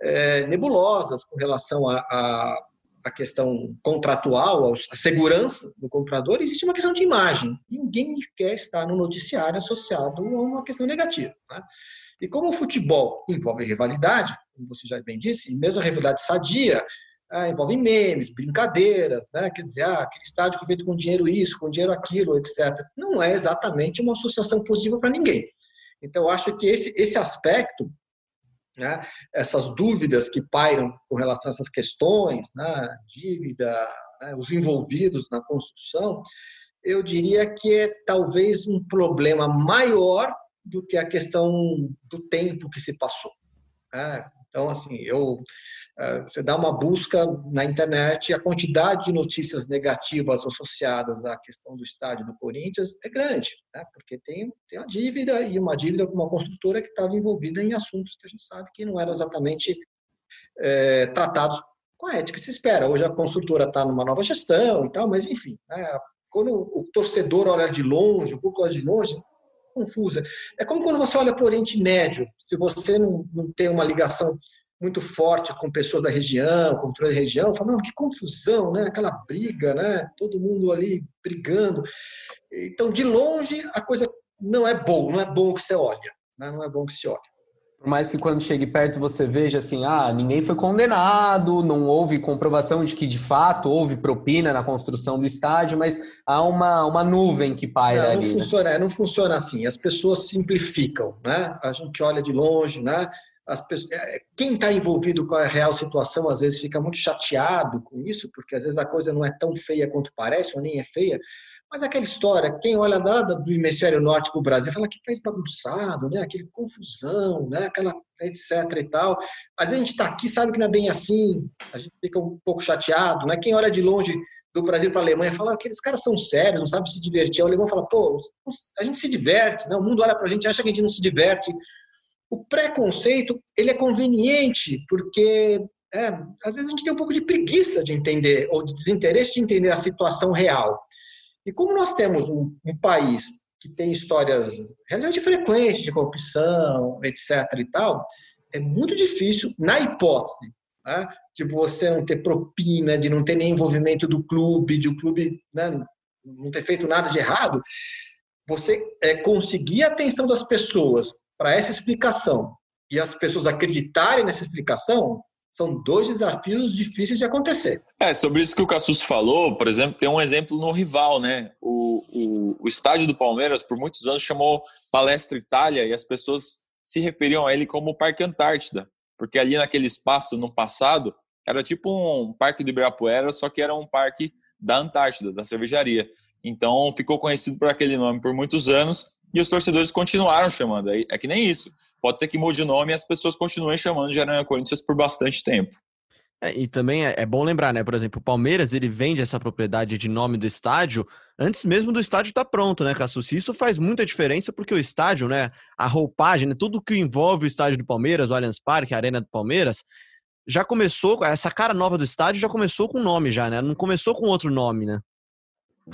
é, nebulosas com relação a, a, a, questão contratual, a segurança do comprador, existe uma questão de imagem. Ninguém quer estar no noticiário associado a uma questão negativa. Né? E como o futebol envolve rivalidade, como você já bem disse, e mesmo a rivalidade sadia, ah, envolve memes, brincadeiras, né? quer dizer, ah, aquele estádio foi feito com dinheiro isso, com dinheiro aquilo, etc. Não é exatamente uma associação positiva para ninguém. Então, acho que esse, esse aspecto, né, essas dúvidas que pairam com relação a essas questões, né, dívida, né, os envolvidos na construção, eu diria que é talvez um problema maior do que a questão do tempo que se passou. Então, assim, eu, eh, você dá uma busca na internet, a quantidade de notícias negativas associadas à questão do estádio do Corinthians é grande, né? porque tem, tem uma dívida e uma dívida com uma construtora que estava envolvida em assuntos que a gente sabe que não eram exatamente é, tratados com a ética que se espera. Hoje a construtora está numa nova gestão e tal, mas enfim, né? quando o torcedor olha de longe, o público olha de longe, confusa. É como quando você olha para o Oriente Médio, se você não, não tem uma ligação muito forte com pessoas da região, com toda a região, fala, que confusão, né? Aquela briga, né? Todo mundo ali brigando. Então, de longe, a coisa não é bom, não é bom que você olha, né? não é bom que se olha. Por mais que quando chegue perto você veja assim, ah, ninguém foi condenado, não houve comprovação de que de fato houve propina na construção do estádio, mas há uma, uma nuvem que paira não, ali. Não né? funciona, né? não funciona assim. As pessoas simplificam, né? A gente olha de longe, né? As pessoas, é, quem está envolvido com a real situação às vezes fica muito chateado com isso, porque às vezes a coisa não é tão feia quanto parece, ou nem é feia, Mas aquela história, quem olha da, do hemisfério norte para o Brasil, fala que país bagunçado, né? aquele confusão, né? aquela etc e tal. Mas a gente está aqui, sabe que não é bem assim, a gente fica um pouco chateado. Né? Quem olha de longe do Brasil para a Alemanha fala que aqueles caras são sérios, não sabem se divertir. O alemão fala, pô, a gente se diverte, né? o mundo olha para a gente acha que a gente não se diverte. O preconceito, ele é conveniente, porque é, às vezes a gente tem um pouco de preguiça de entender, ou de desinteresse de entender a situação real. E como nós temos um, um país que tem histórias relativamente frequentes de corrupção, etc. e tal, é muito difícil, na hipótese né, de você não ter propina, de não ter nem envolvimento do clube, de o clube né, não ter feito nada de errado, você é, conseguir a atenção das pessoas para essa explicação e as pessoas acreditarem nessa explicação, são dois desafios difíceis de acontecer. É, sobre isso que o Cassus falou, por exemplo, tem um exemplo no rival, né? O, o, o estádio do Palmeiras, por muitos anos, chamou Palestra Itália e as pessoas se referiam a ele como Parque Antártida, porque ali naquele espaço, no passado, era tipo um parque do Ibirapuera, só que era um parque da Antártida, da cervejaria. Então ficou conhecido por aquele nome por muitos anos e os torcedores continuaram chamando. É que nem isso. Pode ser que mude o nome e as pessoas continuem chamando de Aranha Corinthians por bastante tempo. É, e também é, é, bom lembrar, né? Por exemplo, o Palmeiras ele vende essa propriedade de nome do estádio antes mesmo do estádio estar tá pronto, né, Cassucci? Isso faz muita diferença porque o estádio, né? A roupagem, né, tudo que envolve o estádio do Palmeiras, o Allianz Parque, a Arena do Palmeiras, já começou, essa cara nova do estádio já começou com nome já, né? Não começou com outro nome, né?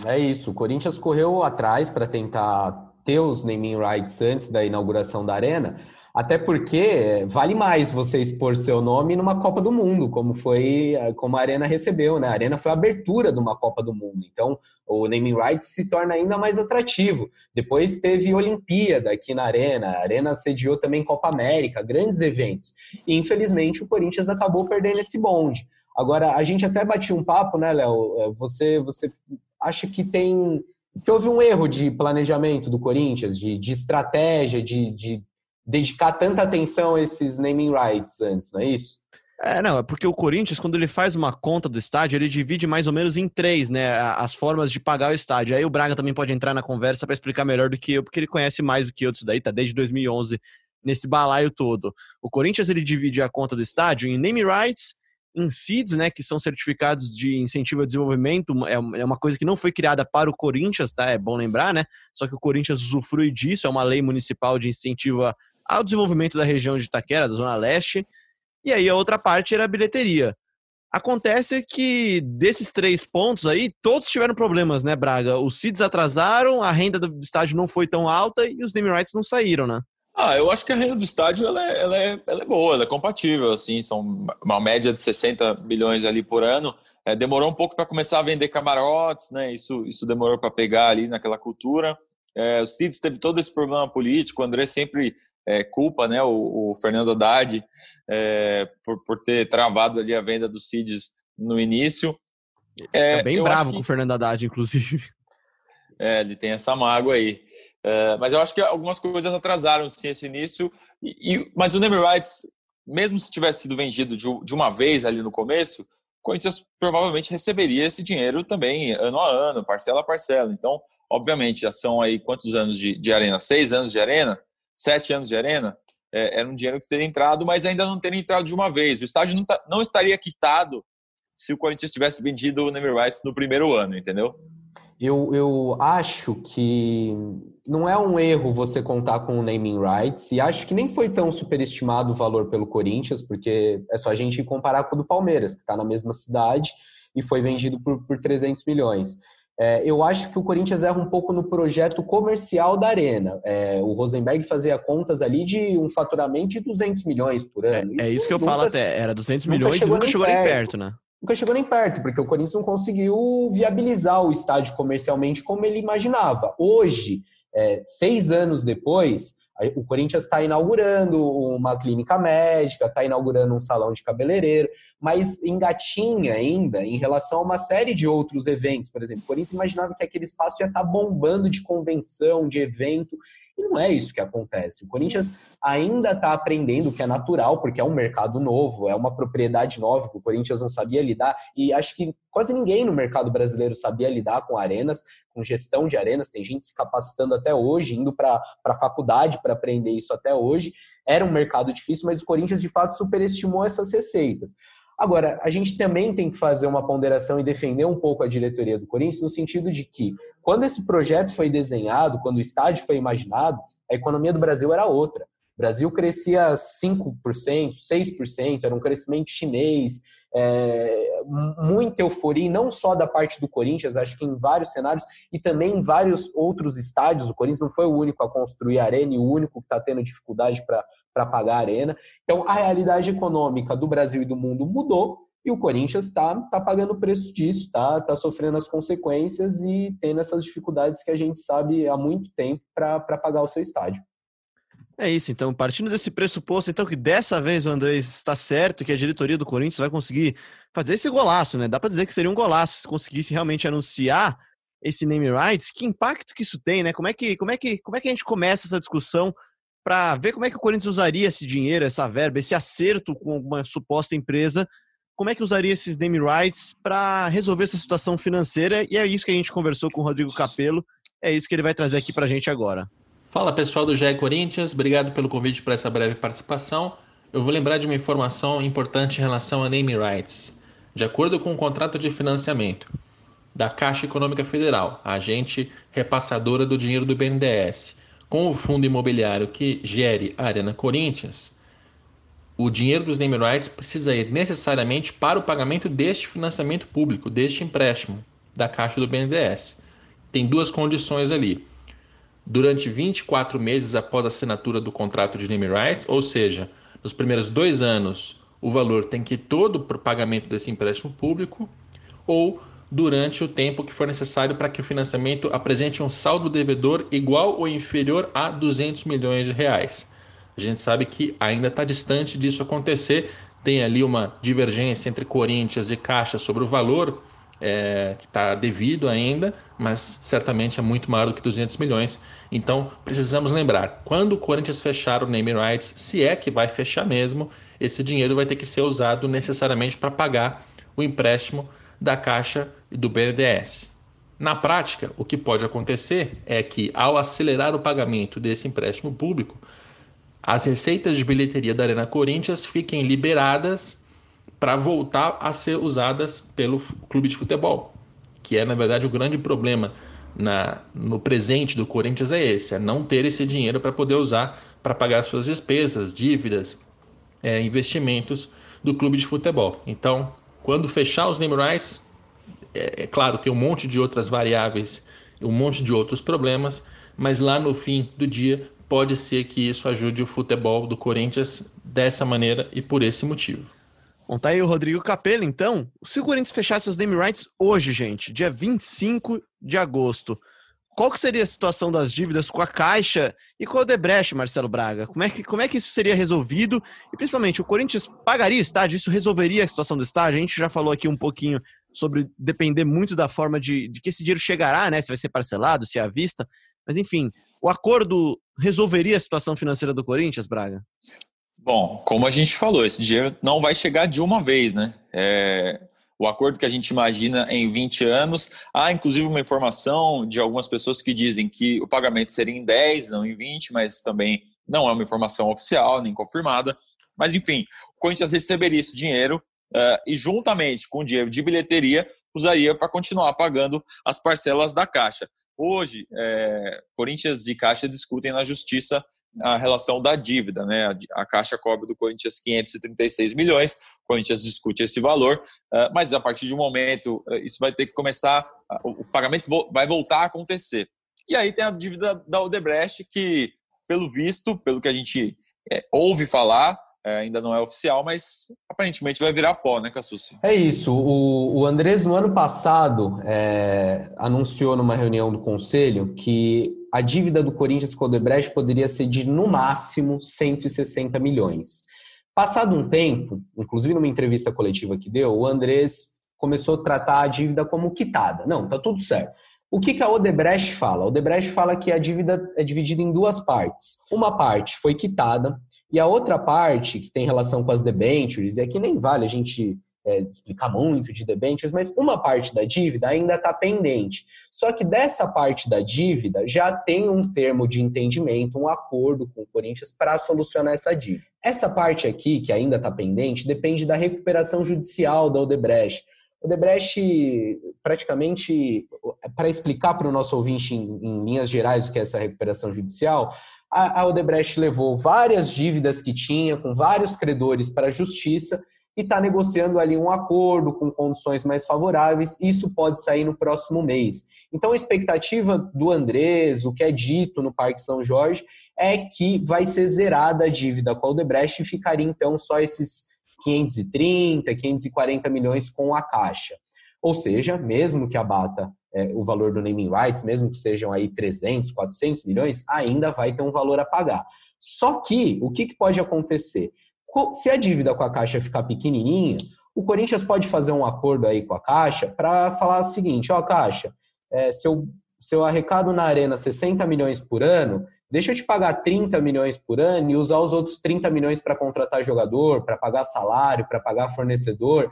É isso. O Corinthians correu atrás para tentar ter os naming rights antes da inauguração da arena, até porque vale mais você expor seu nome numa Copa do Mundo, como foi como a Arena recebeu, né? A Arena foi a abertura de uma Copa do Mundo. Então, o naming rights se torna ainda mais atrativo. Depois teve Olimpíada aqui na Arena, a Arena sediou também Copa América, grandes eventos. E infelizmente o Corinthians acabou perdendo esse bonde. Agora, a gente até batia um papo, né, Léo? Você, você acha que tem que houve um erro de planejamento do Corinthians, de, de estratégia, de, de dedicar tanta atenção a esses naming rights antes, não é isso? É, não, é porque o Corinthians, quando ele faz uma conta do estádio, ele divide mais ou menos em três, né, as formas de pagar o estádio. Aí o Braga também pode entrar na conversa para explicar melhor do que eu, porque ele conhece mais do que eu disso daí, tá desde 2011 nesse balaio todo. O Corinthians, ele divide a conta do estádio em name rights, seeds, né, que são certificados de incentivo ao desenvolvimento, é, é uma coisa que não foi criada para o Corinthians, tá? É bom lembrar, né? Só que o Corinthians usufrui disso, é uma lei municipal de incentivo ao desenvolvimento da região de Itaquera, da Zona Leste. E aí a outra parte era a bilheteria. Acontece que desses três pontos aí, todos tiveram problemas, né, Braga? Os seeds atrasaram, a renda do estádio não foi tão alta e os name rights não saíram, né? Ah, eu acho que a renda do estádio ela é, ela é, ela é boa, ela é compatível, assim, são uma média de 60 bilhões ali por ano. É, demorou um pouco para começar a vender camarotes, né? Isso, isso demorou para pegar ali naquela cultura. É, o Cids teve todo esse problema político, o André sempre é, culpa, né? O, o Fernando Haddad é, por, por ter travado ali a venda dos Cids no início. É, é bem bravo que... com o Fernando Haddad, inclusive. É, ele tem essa mágoa aí. É, mas eu acho que algumas coisas atrasaram sim esse início. E, e, mas o name rights, mesmo se tivesse sido vendido de, de, uma vez ali no começo, o Corinthians provavelmente receberia esse dinheiro também ano a ano, parcela a parcela. Então, obviamente, já são aí quantos anos de, de arena? Seis anos de arena? Sete anos de arena? É, era um dinheiro que teria entrado, mas ainda não teria entrado de uma vez. O estádio não, tá, não estaria quitado se o Corinthians tivesse vendido o name rights no primeiro ano, entendeu? Eu, eu acho que não é um erro você contar com o naming rights, e acho que nem foi tão superestimado o valor pelo Corinthians, porque é só a gente comparar com o do Palmeiras, que está na mesma cidade e foi vendido por, por 300 milhões. É, eu acho que o Corinthians erra um pouco no projeto comercial da Arena. É, o Rosenberg fazia contas ali de um faturamento de 200 milhões por ano. É, isso, é isso que eu falo até, era 200 milhões e nunca chegou nem perto, perto né? Nunca chegou nem perto, porque o Corinthians não conseguiu viabilizar o estádio comercialmente como ele imaginava. Hoje, é, seis anos depois, o Corinthians está inaugurando uma clínica médica, está inaugurando um salão de cabeleireiro, mas engatinha ainda em relação a uma série de outros eventos. Por exemplo, o Corinthians imaginava que aquele espaço ia estar tá bombando de convenção, de evento, E não é isso que acontece. O Corinthians ainda está aprendendo, o que é natural, porque é um mercado novo, é uma propriedade nova que o Corinthians não sabia lidar. E acho que quase ninguém no mercado brasileiro sabia lidar com arenas, com gestão de arenas. Tem gente se capacitando até hoje, indo para a faculdade para aprender isso até hoje. Era um mercado difícil, mas o Corinthians de fato superestimou essas receitas. Agora, a gente também tem que fazer uma ponderação e defender um pouco a diretoria do Corinthians, no sentido de que, quando esse projeto foi desenhado, quando o estádio foi imaginado, a economia do Brasil era outra. O Brasil crescia 5%, 6%, era um crescimento chinês, é, muita euforia, não só da parte do Corinthians, acho que em vários cenários, e também em vários outros estádios. O Corinthians não foi o único a construir arena e o único que está tendo dificuldade para para pagar a arena. Então, a realidade econômica do Brasil e do mundo mudou e o Corinthians está tá pagando o preço disso, está tá sofrendo as consequências e tendo essas dificuldades que a gente sabe há muito tempo para pagar o seu estádio. É isso, então, partindo desse pressuposto, então, que dessa vez o Andrés está certo, que a diretoria do Corinthians vai conseguir fazer esse golaço, né? Dá para dizer que seria um golaço se conseguisse realmente anunciar esse name rights. Que impacto que isso tem, né? Como é que, como é que, como é que a gente começa essa discussão para ver como é que o Corinthians usaria esse dinheiro, essa verba, esse acerto com uma suposta empresa, como é que usaria esses name rights para resolver essa situação financeira? E é isso que a gente conversou com o Rodrigo Capello, é isso que ele vai trazer aqui para a gente agora. Fala pessoal do GE Corinthians, obrigado pelo convite para essa breve participação. Eu vou lembrar de uma informação importante em relação a name rights. De acordo com o contrato de financiamento da Caixa Econômica Federal, a agente repassadora do dinheiro do BNDES, com o fundo imobiliário que gere a Arena Corinthians, o dinheiro dos name rights precisa ir necessariamente para o pagamento deste financiamento público, deste empréstimo da Caixa do BNDES. Tem duas condições ali. Durante 24 meses após a assinatura do contrato de name rights, ou seja, nos primeiros dois anos, o valor tem que ir todo para o pagamento desse empréstimo público, ou durante o tempo que for necessário para que o financiamento apresente um saldo devedor igual ou inferior a 200 milhões de reais. A gente sabe que ainda está distante disso acontecer, tem ali uma divergência entre Corinthians e Caixa sobre o valor é, que está devido ainda, mas certamente é muito maior do que 200 milhões. Então precisamos lembrar: quando o Corinthians fechar o name rights, se é que vai fechar mesmo, esse dinheiro vai ter que ser usado necessariamente para pagar o empréstimo da Caixa do BNDES. Na prática, o que pode acontecer é que, ao acelerar o pagamento desse empréstimo público, as receitas de bilheteria da Arena Corinthians fiquem liberadas para voltar a ser usadas pelo clube de futebol, que é, na verdade, o grande problema na, no presente do Corinthians é esse, é não ter esse dinheiro para poder usar para pagar suas despesas, dívidas, é, investimentos do clube de futebol. Então, quando fechar os name rights, é, é, claro, tem um monte de outras variáveis, um monte de outros problemas, mas lá no fim do dia pode ser que isso ajude o futebol do Corinthians dessa maneira e por esse motivo. Bom, tá aí o Rodrigo Capello, então. Se o Corinthians fechasse os name rights hoje, gente, dia 25 de agosto, qual que seria a situação das dívidas com a Caixa e com o Debrecht, Marcelo Braga? Como é, que, como é que isso seria resolvido? E principalmente, o Corinthians pagaria o estádio? Isso resolveria a situação do estádio? A gente já falou aqui um pouquinho sobre depender muito da forma de, de que esse dinheiro chegará, né? Se vai ser parcelado, se é à vista. Mas enfim, o acordo resolveria a situação financeira do Corinthians, Braga? Bom, como a gente falou, esse dinheiro não vai chegar de uma vez, né? É, o acordo que a gente imagina em 20 anos. Há, inclusive, uma informação de algumas pessoas que dizem que o pagamento seria em 10, não em 20, mas também não é uma informação oficial, nem confirmada. Mas, enfim, o Corinthians receberia esse dinheiro e, juntamente com o dinheiro de bilheteria, usaria para continuar pagando as parcelas da Caixa. Hoje, é, Corinthians e Caixa discutem na Justiça a relação da dívida, né? A Caixa cobra do Corinthians 536 milhões, o Corinthians discute esse valor, eh, mas a partir de um momento eh, isso vai ter que começar, o pagamento vai voltar a acontecer. E aí tem a dívida da Odebrecht, que, pelo visto, pelo que a gente é, ouve falar, é, ainda não é oficial, mas aparentemente vai virar pó, né, Cassucci? É isso. O, o Andrés, no ano passado, é, anunciou numa reunião do conselho que a dívida do Corinthians com o Odebrecht poderia ser de, no máximo, 160 milhões. Passado um tempo, inclusive numa entrevista coletiva que deu, o Andrés começou a tratar a dívida como quitada. Não, tá tudo certo. O que, que a Odebrecht fala? A Odebrecht fala que a dívida é dividida em duas partes. Uma parte foi quitada e a outra parte, que tem relação com as debentures, e aqui nem vale a gente é, explicar muito de debentures, mas uma parte da dívida ainda está pendente. Só que dessa parte da dívida já tem um termo de entendimento, um acordo com o Corinthians para solucionar essa dívida. Essa parte aqui, que ainda está pendente, depende da recuperação judicial da Odebrecht. O Debrecht, praticamente, para explicar para o nosso ouvinte em, em, linhas gerais o que é essa recuperação judicial, a, Odebrecht levou várias dívidas que tinha com vários credores para a justiça e está negociando ali um acordo com condições mais favoráveis. Isso pode sair no próximo mês. Então, a expectativa do Andrés, o que é dito no Parque São Jorge, é que vai ser zerada a dívida com a Odebrecht e ficaria então só esses 530, 540 milhões com a Caixa. Ou seja, mesmo que abata é, o valor do naming rights, mesmo que sejam aí 300, 400 milhões, ainda vai ter um valor a pagar. Só que, o que, que pode acontecer? Se a dívida com a Caixa ficar pequenininha, o Corinthians pode fazer um acordo aí com a Caixa para falar o seguinte, ó Caixa, é, se, eu, se eu arrecado na arena 60 milhões por ano, Deixa eu te pagar 30 milhões por ano e usar os outros 30 milhões para contratar jogador, para pagar salário, para pagar fornecedor.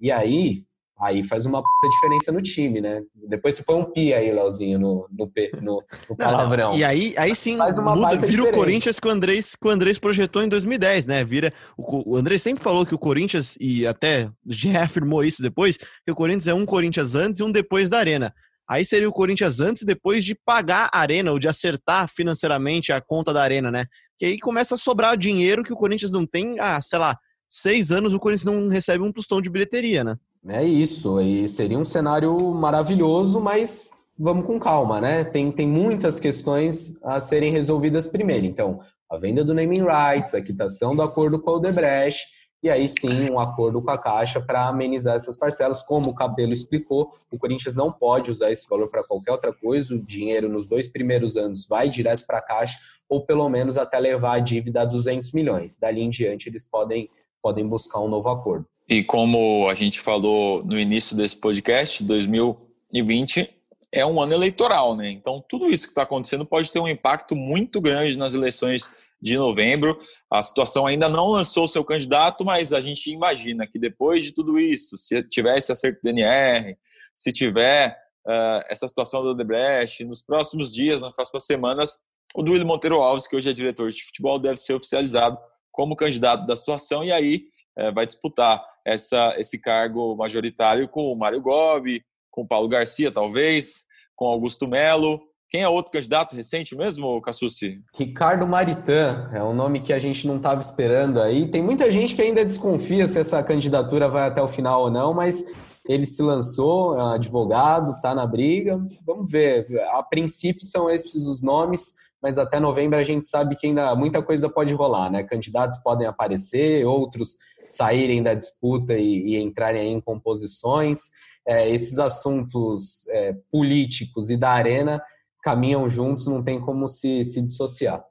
E aí, aí faz uma puta diferença no time, né? Depois você põe um pi aí, Leozinho, no, no, no, no palavrão. Não, e aí, aí sim, faz uma muda, vira diferença. o Corinthians que o, Andrés, que o Andrés projetou em 2010, né? Vira, o, o Andrés sempre falou que o Corinthians, e até já afirmou isso depois, que o Corinthians é um Corinthians antes e um depois da Arena. Aí seria o Corinthians antes e depois de pagar a arena, ou de acertar financeiramente a conta da arena, né? Que aí começa a sobrar dinheiro que o Corinthians não tem, ah, sei lá, seis anos o Corinthians não recebe um tostão de bilheteria, né? É isso, e seria um cenário maravilhoso, mas vamos com calma, né? Tem, tem muitas questões a serem resolvidas primeiro. Então, a venda do naming rights, a quitação do acordo com o Odebrecht, e aí sim um acordo com a Caixa para amenizar essas parcelas. Como o Cabelo explicou, o Corinthians não pode usar esse valor para qualquer outra coisa, o dinheiro nos dois primeiros anos vai direto para a Caixa, ou pelo menos até levar a dívida a 200 milhões. Dali em diante eles podem, podem buscar um novo acordo. E como a gente falou no início desse podcast, 2020 é um ano eleitoral, né? Então tudo isso que está acontecendo pode ter um impacto muito grande nas eleições de novembro. A situação ainda não lançou seu candidato, mas a gente imagina que depois de tudo isso, se tivesse acerto do DNR, se tiver uh, essa situação do Odebrecht, nos próximos dias, nas próximas semanas, o Duílio Monteiro Alves, que hoje é diretor de futebol, deve ser oficializado como candidato da situação e aí uh, vai disputar essa, esse cargo majoritário com o Mário Gobi, com o Paulo Garcia, talvez, com Augusto Melo, quem é outro candidato recente mesmo, Cassucci? Ricardo Maritan, é um nome que a gente não estava esperando aí. Tem muita gente que ainda desconfia se essa candidatura vai até o final ou não, mas ele se lançou, é advogado, está na briga. Vamos ver. A princípio são esses os nomes, mas até novembro a gente sabe que ainda muita coisa pode rolar, né? Candidatos podem aparecer, outros saírem da disputa e, e entrarem em composições. É, esses assuntos é, políticos e da arena caminham juntos, não tem como se, se dissociar.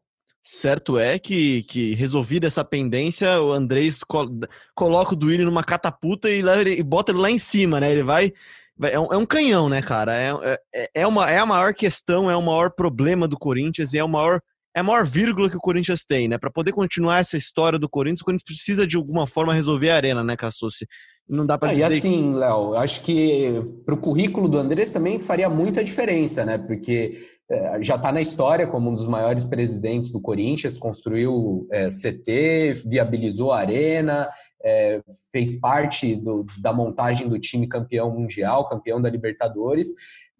Certo é que, que resolvida essa pendência, o Andrés col coloca o Duílio numa catapulta e, leva ele, e bota ele lá em cima, né? Ele vai. vai é, um, é, um, canhão, né, cara? É, é, é, uma, é a maior questão, é o maior problema do Corinthians e é o maior. É a maior vírgula que o Corinthians tem, né? Para poder continuar essa história do Corinthians, o Corinthians precisa de alguma forma resolver a arena, né, Cassucci? Não dá para ah, dizer. E assim, Léo, acho que para o currículo do Andrés também faria muita diferença, né? Porque é, já está na história como um dos maiores presidentes do Corinthians, construiu é, CT, viabilizou a arena, é, fez parte do, da montagem do time campeão mundial, campeão da Libertadores.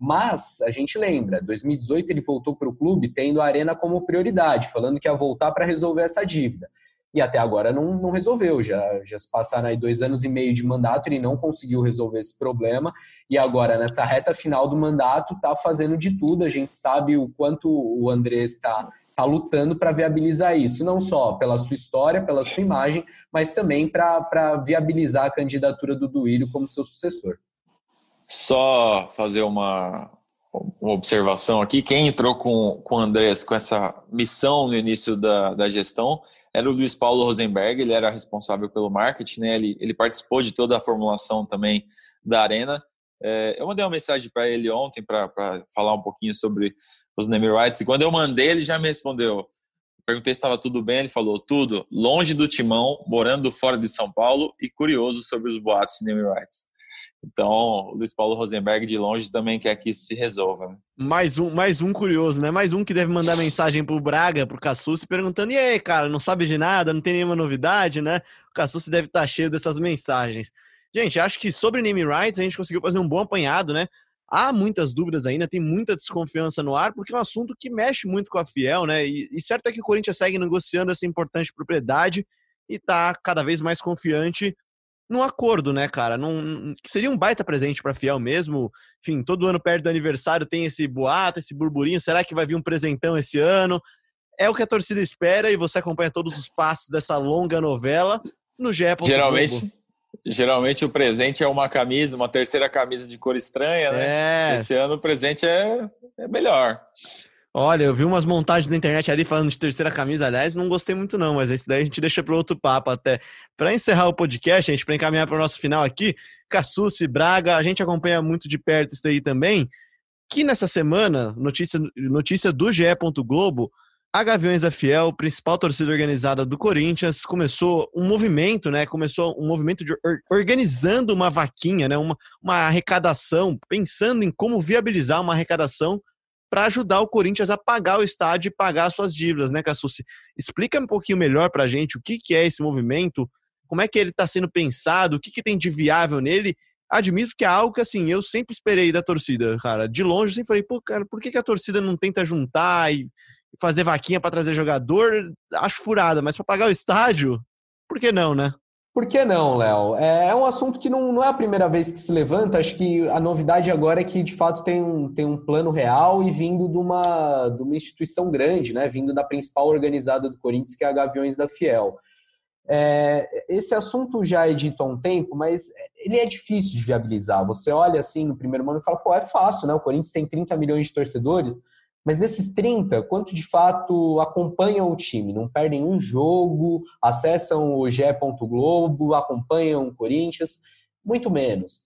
Mas a gente lembra, 2018 ele voltou para o clube tendo a arena como prioridade, falando que ia voltar para resolver essa dívida e até agora não, não resolveu. Já, já se passaram aí dois anos e meio de mandato, ele não conseguiu resolver esse problema, e agora, nessa reta final do mandato, está fazendo de tudo. A gente sabe o quanto o Andrés está tá lutando para viabilizar isso, não só pela sua história, pela sua imagem, mas também para viabilizar a candidatura do Duílio como seu sucessor. Só fazer uma, uma observação aqui. Quem entrou com, com o Andrés com essa missão no início da, da gestão era o Luiz Paulo Rosenberg, ele era responsável pelo marketing, né? ele, ele participou de toda a formulação também da Arena. É, eu mandei uma mensagem para ele ontem para falar um pouquinho sobre os name rights, e quando eu mandei, ele já me respondeu. Perguntei se estava tudo bem, ele falou tudo, longe do timão, morando fora de São Paulo e curioso sobre os boatos de name rights. Então, o Luiz Paulo Rosenberg de longe também quer que isso se resolva. Né? Mais um, mais um curioso, né? Mais um que deve mandar mensagem pro Braga, pro Cassucci, perguntando: e aí, cara, não sabe de nada, não tem nenhuma novidade, né? O Cassucci deve estar tá cheio dessas mensagens. Gente, acho que sobre name rights a gente conseguiu fazer um bom apanhado, né? Há muitas dúvidas ainda, tem muita desconfiança no ar, porque é um assunto que mexe muito com a Fiel, né? E, e certo é que o Corinthians segue negociando essa importante propriedade e tá cada vez mais confiante num acordo, né, cara? Num, que seria um baita presente para Fiel mesmo. Enfim, todo ano perto do aniversário tem esse boato, esse burburinho. Será que vai vir um presentão esse ano? É o que a torcida espera e você acompanha todos os passos dessa longa novela no GE. Geralmente, geralmente o presente é uma camisa, uma terceira camisa de cor estranha, né? É. Esse ano o presente é, é melhor. Olha, eu vi umas montagens na internet ali falando de terceira camisa, aliás, não gostei muito não, mas esse daí a gente deixa para outro papo até. Para encerrar o podcast, a gente para encaminhar para o nosso final aqui, Cassucci, Braga, a gente acompanha muito de perto isso aí também, que nessa semana, notícia, notícia do GE. Globo, a Gaviões da Fiel, principal torcida organizada do Corinthians, começou um movimento, né? Começou um movimento de organizando uma vaquinha, né? Uma, uma arrecadação, pensando em como viabilizar uma arrecadação para ajudar o Corinthians a pagar o estádio e pagar suas dívidas, né, Cassucci? Explica um pouquinho melhor para a gente o que, que é esse movimento, como é que ele está sendo pensado, o que, que tem de viável nele. Admito que é algo que, assim, eu sempre esperei da torcida, cara. De longe, eu sempre falei, pô, cara, por que, que a torcida não tenta juntar e fazer vaquinha para trazer jogador? Acho furada, mas para pagar o estádio, por que não, né? Por que não, Léo? É, é um assunto que não, não é a primeira vez que se levanta. Acho que a novidade agora é que, de fato, tem um, tem um plano real e vindo de uma, de uma instituição grande, né? vindo da principal organizada do Corinthians, que é a Gaviões da Fiel. É, esse assunto já é dito há um tempo, mas ele é difícil de viabilizar. Você olha assim no primeiro momento e fala, pô, é fácil, né? O Corinthians tem 30 milhões de torcedores, mas desses 30, quanto de fato acompanham o time? Não perdem um jogo, acessam o GE. Globo, acompanham o Corinthians? Muito menos.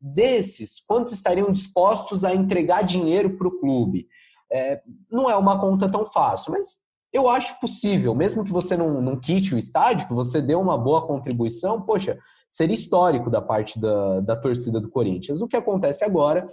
Desses, quantos estariam dispostos a entregar dinheiro para o clube? É, não é uma conta tão fácil, mas eu acho possível, mesmo que você não, não quite o estádio, que você dê uma boa contribuição, poxa, seria histórico da parte da, da torcida do Corinthians. O que acontece agora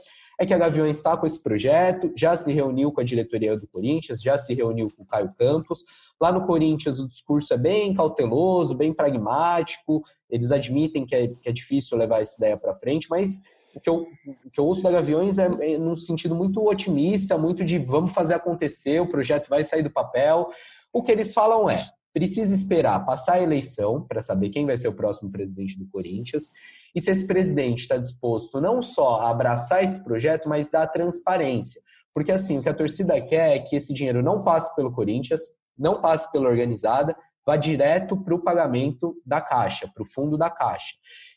é que a Gaviões está com esse projeto, já se reuniu com a diretoria do Corinthians, já se reuniu com o Caio Campos. Lá no Corinthians o discurso é bem cauteloso, bem pragmático, eles admitem que é, que é difícil levar essa ideia para frente, mas o que, eu, o que eu ouço da Gaviões é, é num sentido muito otimista, muito de vamos fazer acontecer, o projeto vai sair do papel. O que eles falam é, precisa esperar passar a eleição para saber quem vai ser o próximo presidente do Corinthians e se esse presidente está disposto não só a abraçar esse projeto, mas dar transparência. Porque assim, o que a torcida quer é que esse dinheiro não passe pelo Corinthians, não passe pela organizada, vá direto para o pagamento da Caixa, para o fundo da Caixa.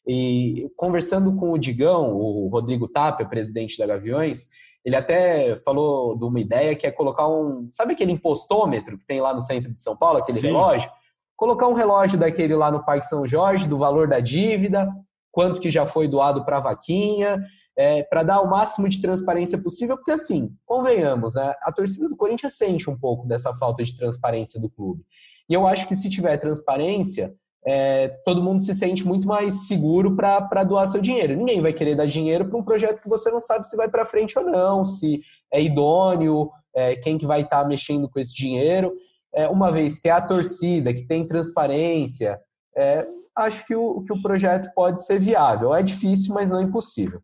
E conversando com o Digão, o Rodrigo Tapia, presidente da Gaviões, ele até falou de uma ideia que é colocar um. Sabe aquele impostômetro que tem lá no centro de São Paulo, aquele Sim. relógio? Colocar um relógio daquele lá no Parque São Jorge, do valor da dívida, quanto que já foi doado para a vaquinha, é, para dar o máximo de transparência possível, porque assim, convenhamos, né, a torcida do Corinthians sente um pouco dessa falta de transparência do clube. E eu acho que se tiver transparência, é, todo mundo se sente muito mais seguro para doar seu dinheiro. Ninguém vai querer dar dinheiro para um projeto que você não sabe se vai para frente ou não, se é idôneo, é, quem que vai estar tá mexendo com esse dinheiro. É, uma vez que é a torcida, que tem transparência, é, acho que o, que o projeto pode ser viável. É difícil, mas não é impossível.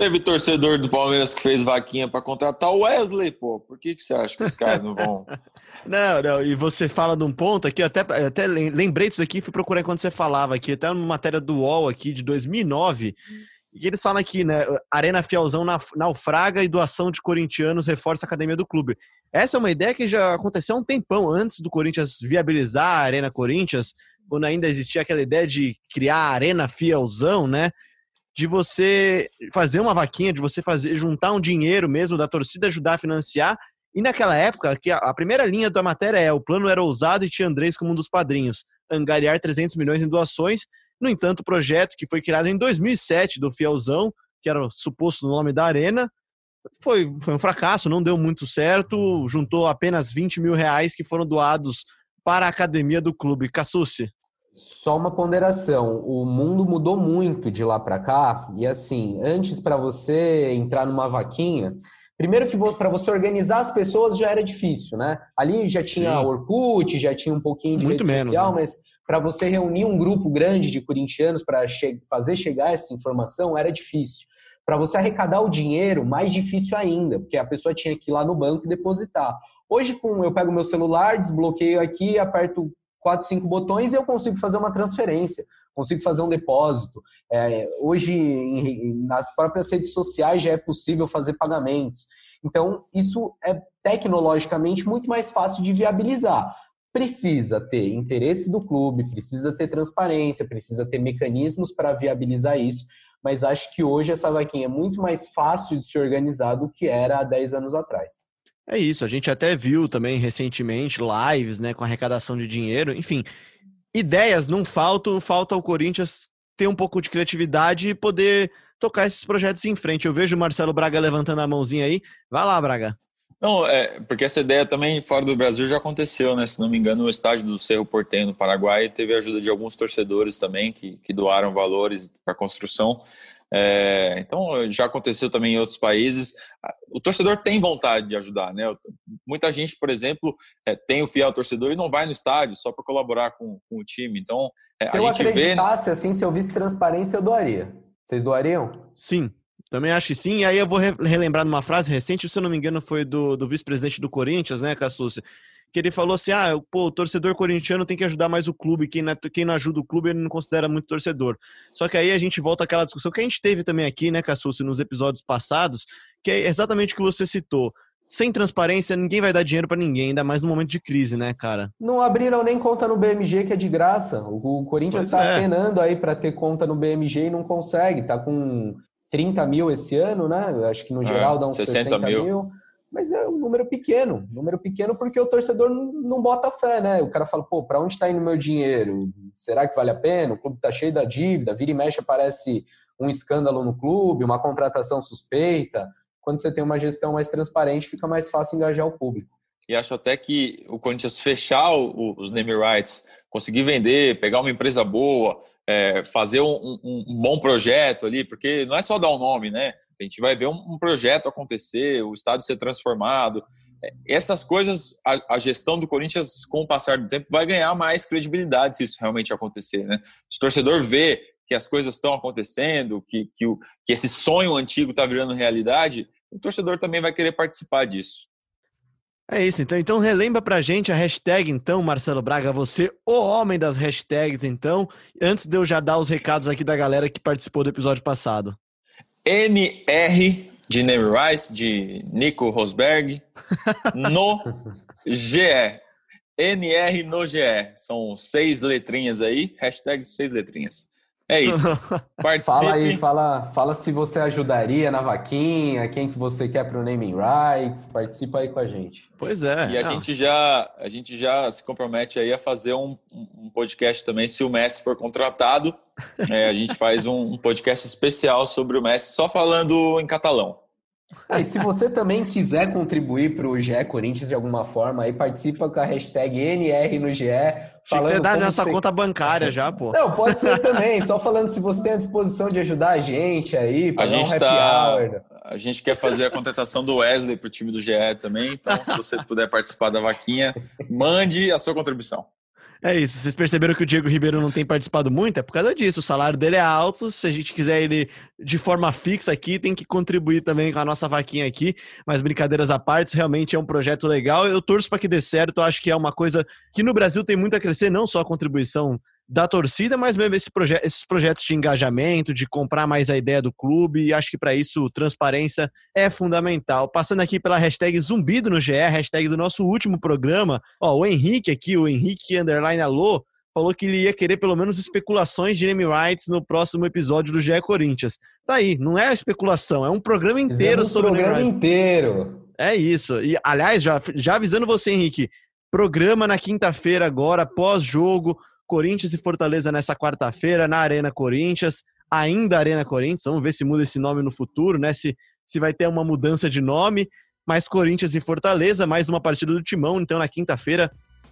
Teve torcedor do Palmeiras que fez vaquinha para contratar o Wesley, pô. Por que, que você acha que os caras não vão? não, não, e você fala de um ponto aqui, até, até lembrei disso aqui, fui procurar quando você falava aqui, até uma matéria do UOL aqui de 2009, e eles falam aqui, né? Arena Fielzão naufraga e doação de corintianos reforça a academia do clube. Essa é uma ideia que já aconteceu há um tempão antes do Corinthians viabilizar a Arena Corinthians, quando ainda existia aquela ideia de criar a Arena Fielzão, né? De você fazer uma vaquinha, de você fazer juntar um dinheiro mesmo da torcida ajudar a financiar. E naquela época, que a, primeira linha da matéria é o plano era ousado e tinha Andrés como um dos padrinhos, angariar 300 milhões em doações. No entanto, o projeto que foi criado em 2007 do Fielzão que era o suposto nome da arena. Foi, foi um fracasso, não deu muito certo, juntou apenas 20 mil reais que foram doados para a academia do clube. Cassucci. Só uma ponderação, o mundo mudou muito de lá para cá, e assim, antes para você entrar numa vaquinha, primeiro que para você organizar as pessoas já era difícil, né? Ali já tinha Sim. Orkut, já tinha um pouquinho de muito rede menos, social, né? mas para você reunir um grupo grande de corintianos para che fazer chegar essa informação era difícil. Para você arrecadar o dinheiro, mais difícil ainda, porque a pessoa tinha que ir lá no banco e depositar. Hoje, com eu pego meu celular, desbloqueio aqui, aperto quatro, cinco botões e eu consigo fazer uma transferência, consigo fazer um depósito. É, hoje, em, nas próprias redes sociais, já é possível fazer pagamentos. Então, isso é tecnologicamente muito mais fácil de viabilizar. Precisa ter interesse do clube, precisa ter transparência, precisa ter mecanismos para viabilizar isso, mas acho que hoje essa vaquinha é muito mais fácil de se organizar do que era há 10 anos atrás. É isso, a gente até viu também recentemente lives, né, com arrecadação de dinheiro, enfim, ideias não faltam, falta o Corinthians ter um pouco de criatividade e poder tocar esses projetos em frente. Eu vejo o Marcelo Braga levantando a mãozinha aí. Vai lá, Braga. Não, é, porque essa ideia também fora do Brasil já aconteceu, né? Se não me engano, no estádio do Cerro Porteño, no Paraguai, teve a ajuda de alguns torcedores também que, que doaram valores para a construção. É, então, já aconteceu também em outros países. O torcedor tem vontade de ajudar, né? Muita gente, por exemplo, é, tem o fiel torcedor e não vai no estádio só para colaborar com, com, o time. Então, é, se a eu gente acreditasse, vê... assim, se eu visse transparência, eu doaria. Vocês doariam? Sim, também acho que sim. E aí eu vou relembrar numa frase recente, se eu não me engano, foi do, do vice-presidente do Corinthians, né, Cassucci? Que ele falou assim: ah, pô, o torcedor corintiano tem que ajudar mais o clube, quem não, é, quem não ajuda o clube ele não considera muito torcedor. Só que aí a gente volta àquela discussão que a gente teve também aqui, né, Cassucci, nos episódios passados, que é exatamente o que você citou. Sem transparência, ninguém vai dar dinheiro para ninguém, ainda mais no momento de crise, né, cara? Não abriram nem conta no BMG, que é de graça. O, Corinthians está é. penando aí para ter conta no BMG e não consegue. Tá com 30 mil esse ano, né? Acho que no é, geral dá uns 60, 60 mil. mil mas é um número pequeno, número pequeno porque o torcedor não bota fé, né? O cara fala, pô, para onde está indo meu dinheiro? Será que vale a pena? O clube está cheio da dívida, vira e mexe aparece um escândalo no clube, uma contratação suspeita. Quando você tem uma gestão mais transparente, fica mais fácil engajar o público. E acho até que o Corinthians fechar os name rights, conseguir vender, pegar uma empresa boa, é, fazer um, um, um bom projeto ali, porque não é só dar um nome, né? A gente vai ver um, um projeto acontecer, o estádio ser transformado. É, essas coisas, a, a, gestão do Corinthians, com o passar do tempo, vai ganhar mais credibilidade se isso realmente acontecer. Né? Se o torcedor vê que as coisas estão acontecendo, que, que, o, que esse sonho antigo está virando realidade, o torcedor também vai querer participar disso. É isso, então, então relembra pra gente a hashtag, então, Marcelo Braga, você, o homem das hashtags, então, antes de eu já dar os recados aqui da galera que participou do episódio passado. NR de Name Rice, de Nico Rosberg, no GE. NR no GE. São seis letrinhas aí, hashtag seis letrinhas. É isso. Participe. Fala aí, fala, fala se você ajudaria na vaquinha, quem que você quer para o naming rights, participa aí com a gente. Pois é. E a gente já a gente já se compromete aí a fazer um, um podcast também se o Messi for contratado. É, a gente faz um, um podcast especial sobre o Messi só falando em catalão. Ah, e se você também quiser contribuir para o GE Corinthians de alguma forma, aí participa com a hashtag NR no GE. Falando que você dá nessa você... conta bancária já, pô. Não, pode ser também. Só falando se você tem a disposição de ajudar a gente aí, a gente um tá... Hour. A gente quer fazer a contratação do Wesley para o time do GE também. Então, se você puder participar da vaquinha, mande a sua contribuição. É isso. Vocês perceberam que o Diego Ribeiro não tem participado muito? É por causa disso. O salário dele é alto. Se a gente quiser ele de forma fixa aqui, tem que contribuir também com a nossa vaquinha aqui. Mas brincadeiras à parte, realmente é um projeto legal. Eu torço para que dê certo. Eu acho que é uma coisa que no Brasil tem muito a crescer, não só a contribuição da torcida, mas mesmo esse proje esses projetos de engajamento, de comprar mais a ideia do clube, e acho que para isso transparência é fundamental. Passando aqui pela hashtag zumbido no GE, hashtag do nosso último programa, ó, o Henrique aqui, o Henrique Underline Alô, falou que ele ia querer pelo menos especulações de name rights no próximo episódio do GE Corinthians. Tá aí, não é especulação, é um programa inteiro Fizemos sobre um programa inteiro. É isso. E aliás, já, já avisando você, Henrique, programa na quinta-feira agora, pós-jogo, Corinthians e Fortaleza nessa quarta-feira, na Arena Corinthians. ainda Arena Corinthians. Vamos ver se muda esse nome no futuro, né? Se, se vai ter uma mudança de nome. Mas Corinthians e Fortaleza, mais uma partida do Timão. Então, na quinta-feira,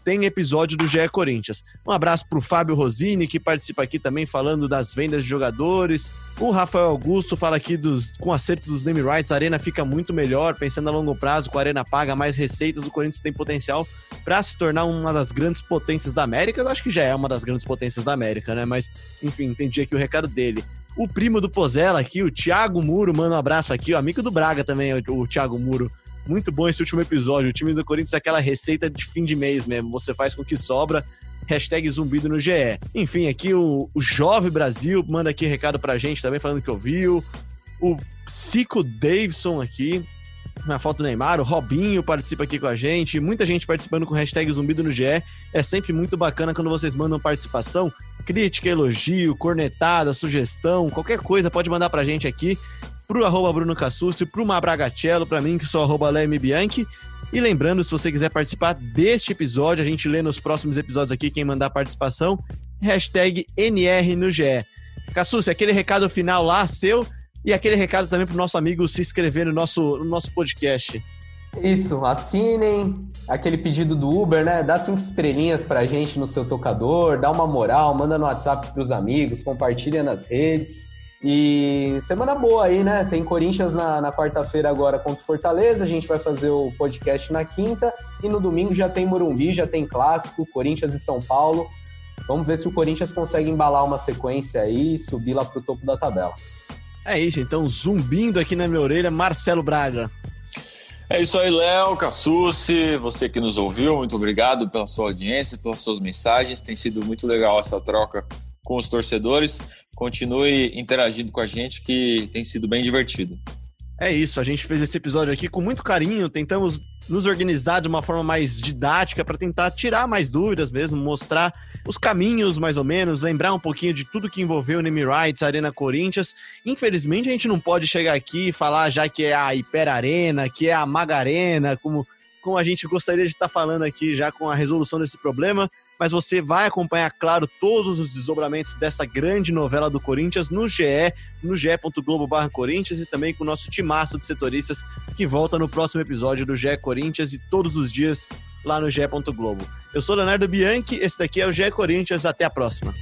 tem episódio do GE Corinthians. Um abraço para o Fábio Rosini, que participa aqui também falando das vendas de jogadores. O Rafael Augusto fala aqui dos, com acerto dos name rights, a Arena fica muito melhor, pensando a longo prazo, com a Arena paga mais receitas, o Corinthians tem potencial para se tornar uma das grandes potências da América. Eu acho que já é uma das grandes potências da América, né? Mas, enfim, entendi aqui o recado dele. O primo do Pozella aqui, o Thiago Muro, manda um abraço aqui, o amigo do Braga também, o, o Thiago Muro. Muito bom esse último episódio. O time do Corinthians é aquela receita de fim de mês mesmo. Você faz com que sobra. Hashtag zumbido no GE. Enfim, aqui o, o Jovem Brasil manda aqui recado pra gente também, falando que ouviu. O Cico Davidson aqui, na foto do Neymar, o Robinho participa aqui com a gente, muita gente participando com hashtag zumbido no GE. É sempre muito bacana quando vocês mandam participação, crítica, elogio, cornetada, sugestão, qualquer coisa pode mandar pra gente aqui pro arroba Bruno Cassucci, pro Mabragacello, pra mim, que sou arroba Leme Bianchi. E lembrando, se você quiser participar deste episódio, a gente lê nos próximos episódios aqui quem mandar participação, hashtag NR no GE. Cassucci, aquele recado final lá, seu, e aquele recado também pro nosso amigo se inscrever no nosso, no nosso podcast. Isso, assinem aquele pedido do Uber, né? Dá cinco estrelinhas pra gente no seu tocador, dá uma moral, manda no WhatsApp pros amigos, compartilha nas redes. E semana boa aí, né? Tem Corinthians na, na quarta-feira agora contra o Fortaleza. A gente vai fazer o podcast na quinta. E no domingo já tem Morumbi, já tem clássico, Corinthians e São Paulo. Vamos ver se o Corinthians consegue embalar uma sequência aí e subir lá pro topo da tabela. É isso, então, zumbindo aqui na minha orelha, Marcelo Braga. É isso aí, Léo, Cassucci, você que nos ouviu, muito obrigado pela sua audiência, pelas suas mensagens. Tem sido muito legal essa troca com os torcedores. Continue interagindo com a gente, que tem sido bem divertido. É isso, a gente fez esse episódio aqui com muito carinho, tentamos nos organizar de uma forma mais didática para tentar tirar mais dúvidas mesmo, mostrar os caminhos mais ou menos, lembrar um pouquinho de tudo que envolveu o Name Rights, Arena Corinthians. Infelizmente a gente não pode chegar aqui e falar já que é a Hiper Arena, que é a Maga Arena, como, como a gente gostaria de estar falando aqui já com a resolução desse problema mas você vai acompanhar, claro, todos os desdobramentos dessa grande novela do Corinthians no GE, no ge.globo Corinthians e também com o nosso timaço de setoristas que volta no próximo episódio do GE Corinthians e todos os dias lá no ge.globo. Eu sou Leonardo Bianchi, esse daqui é o GE Corinthians, até a próxima.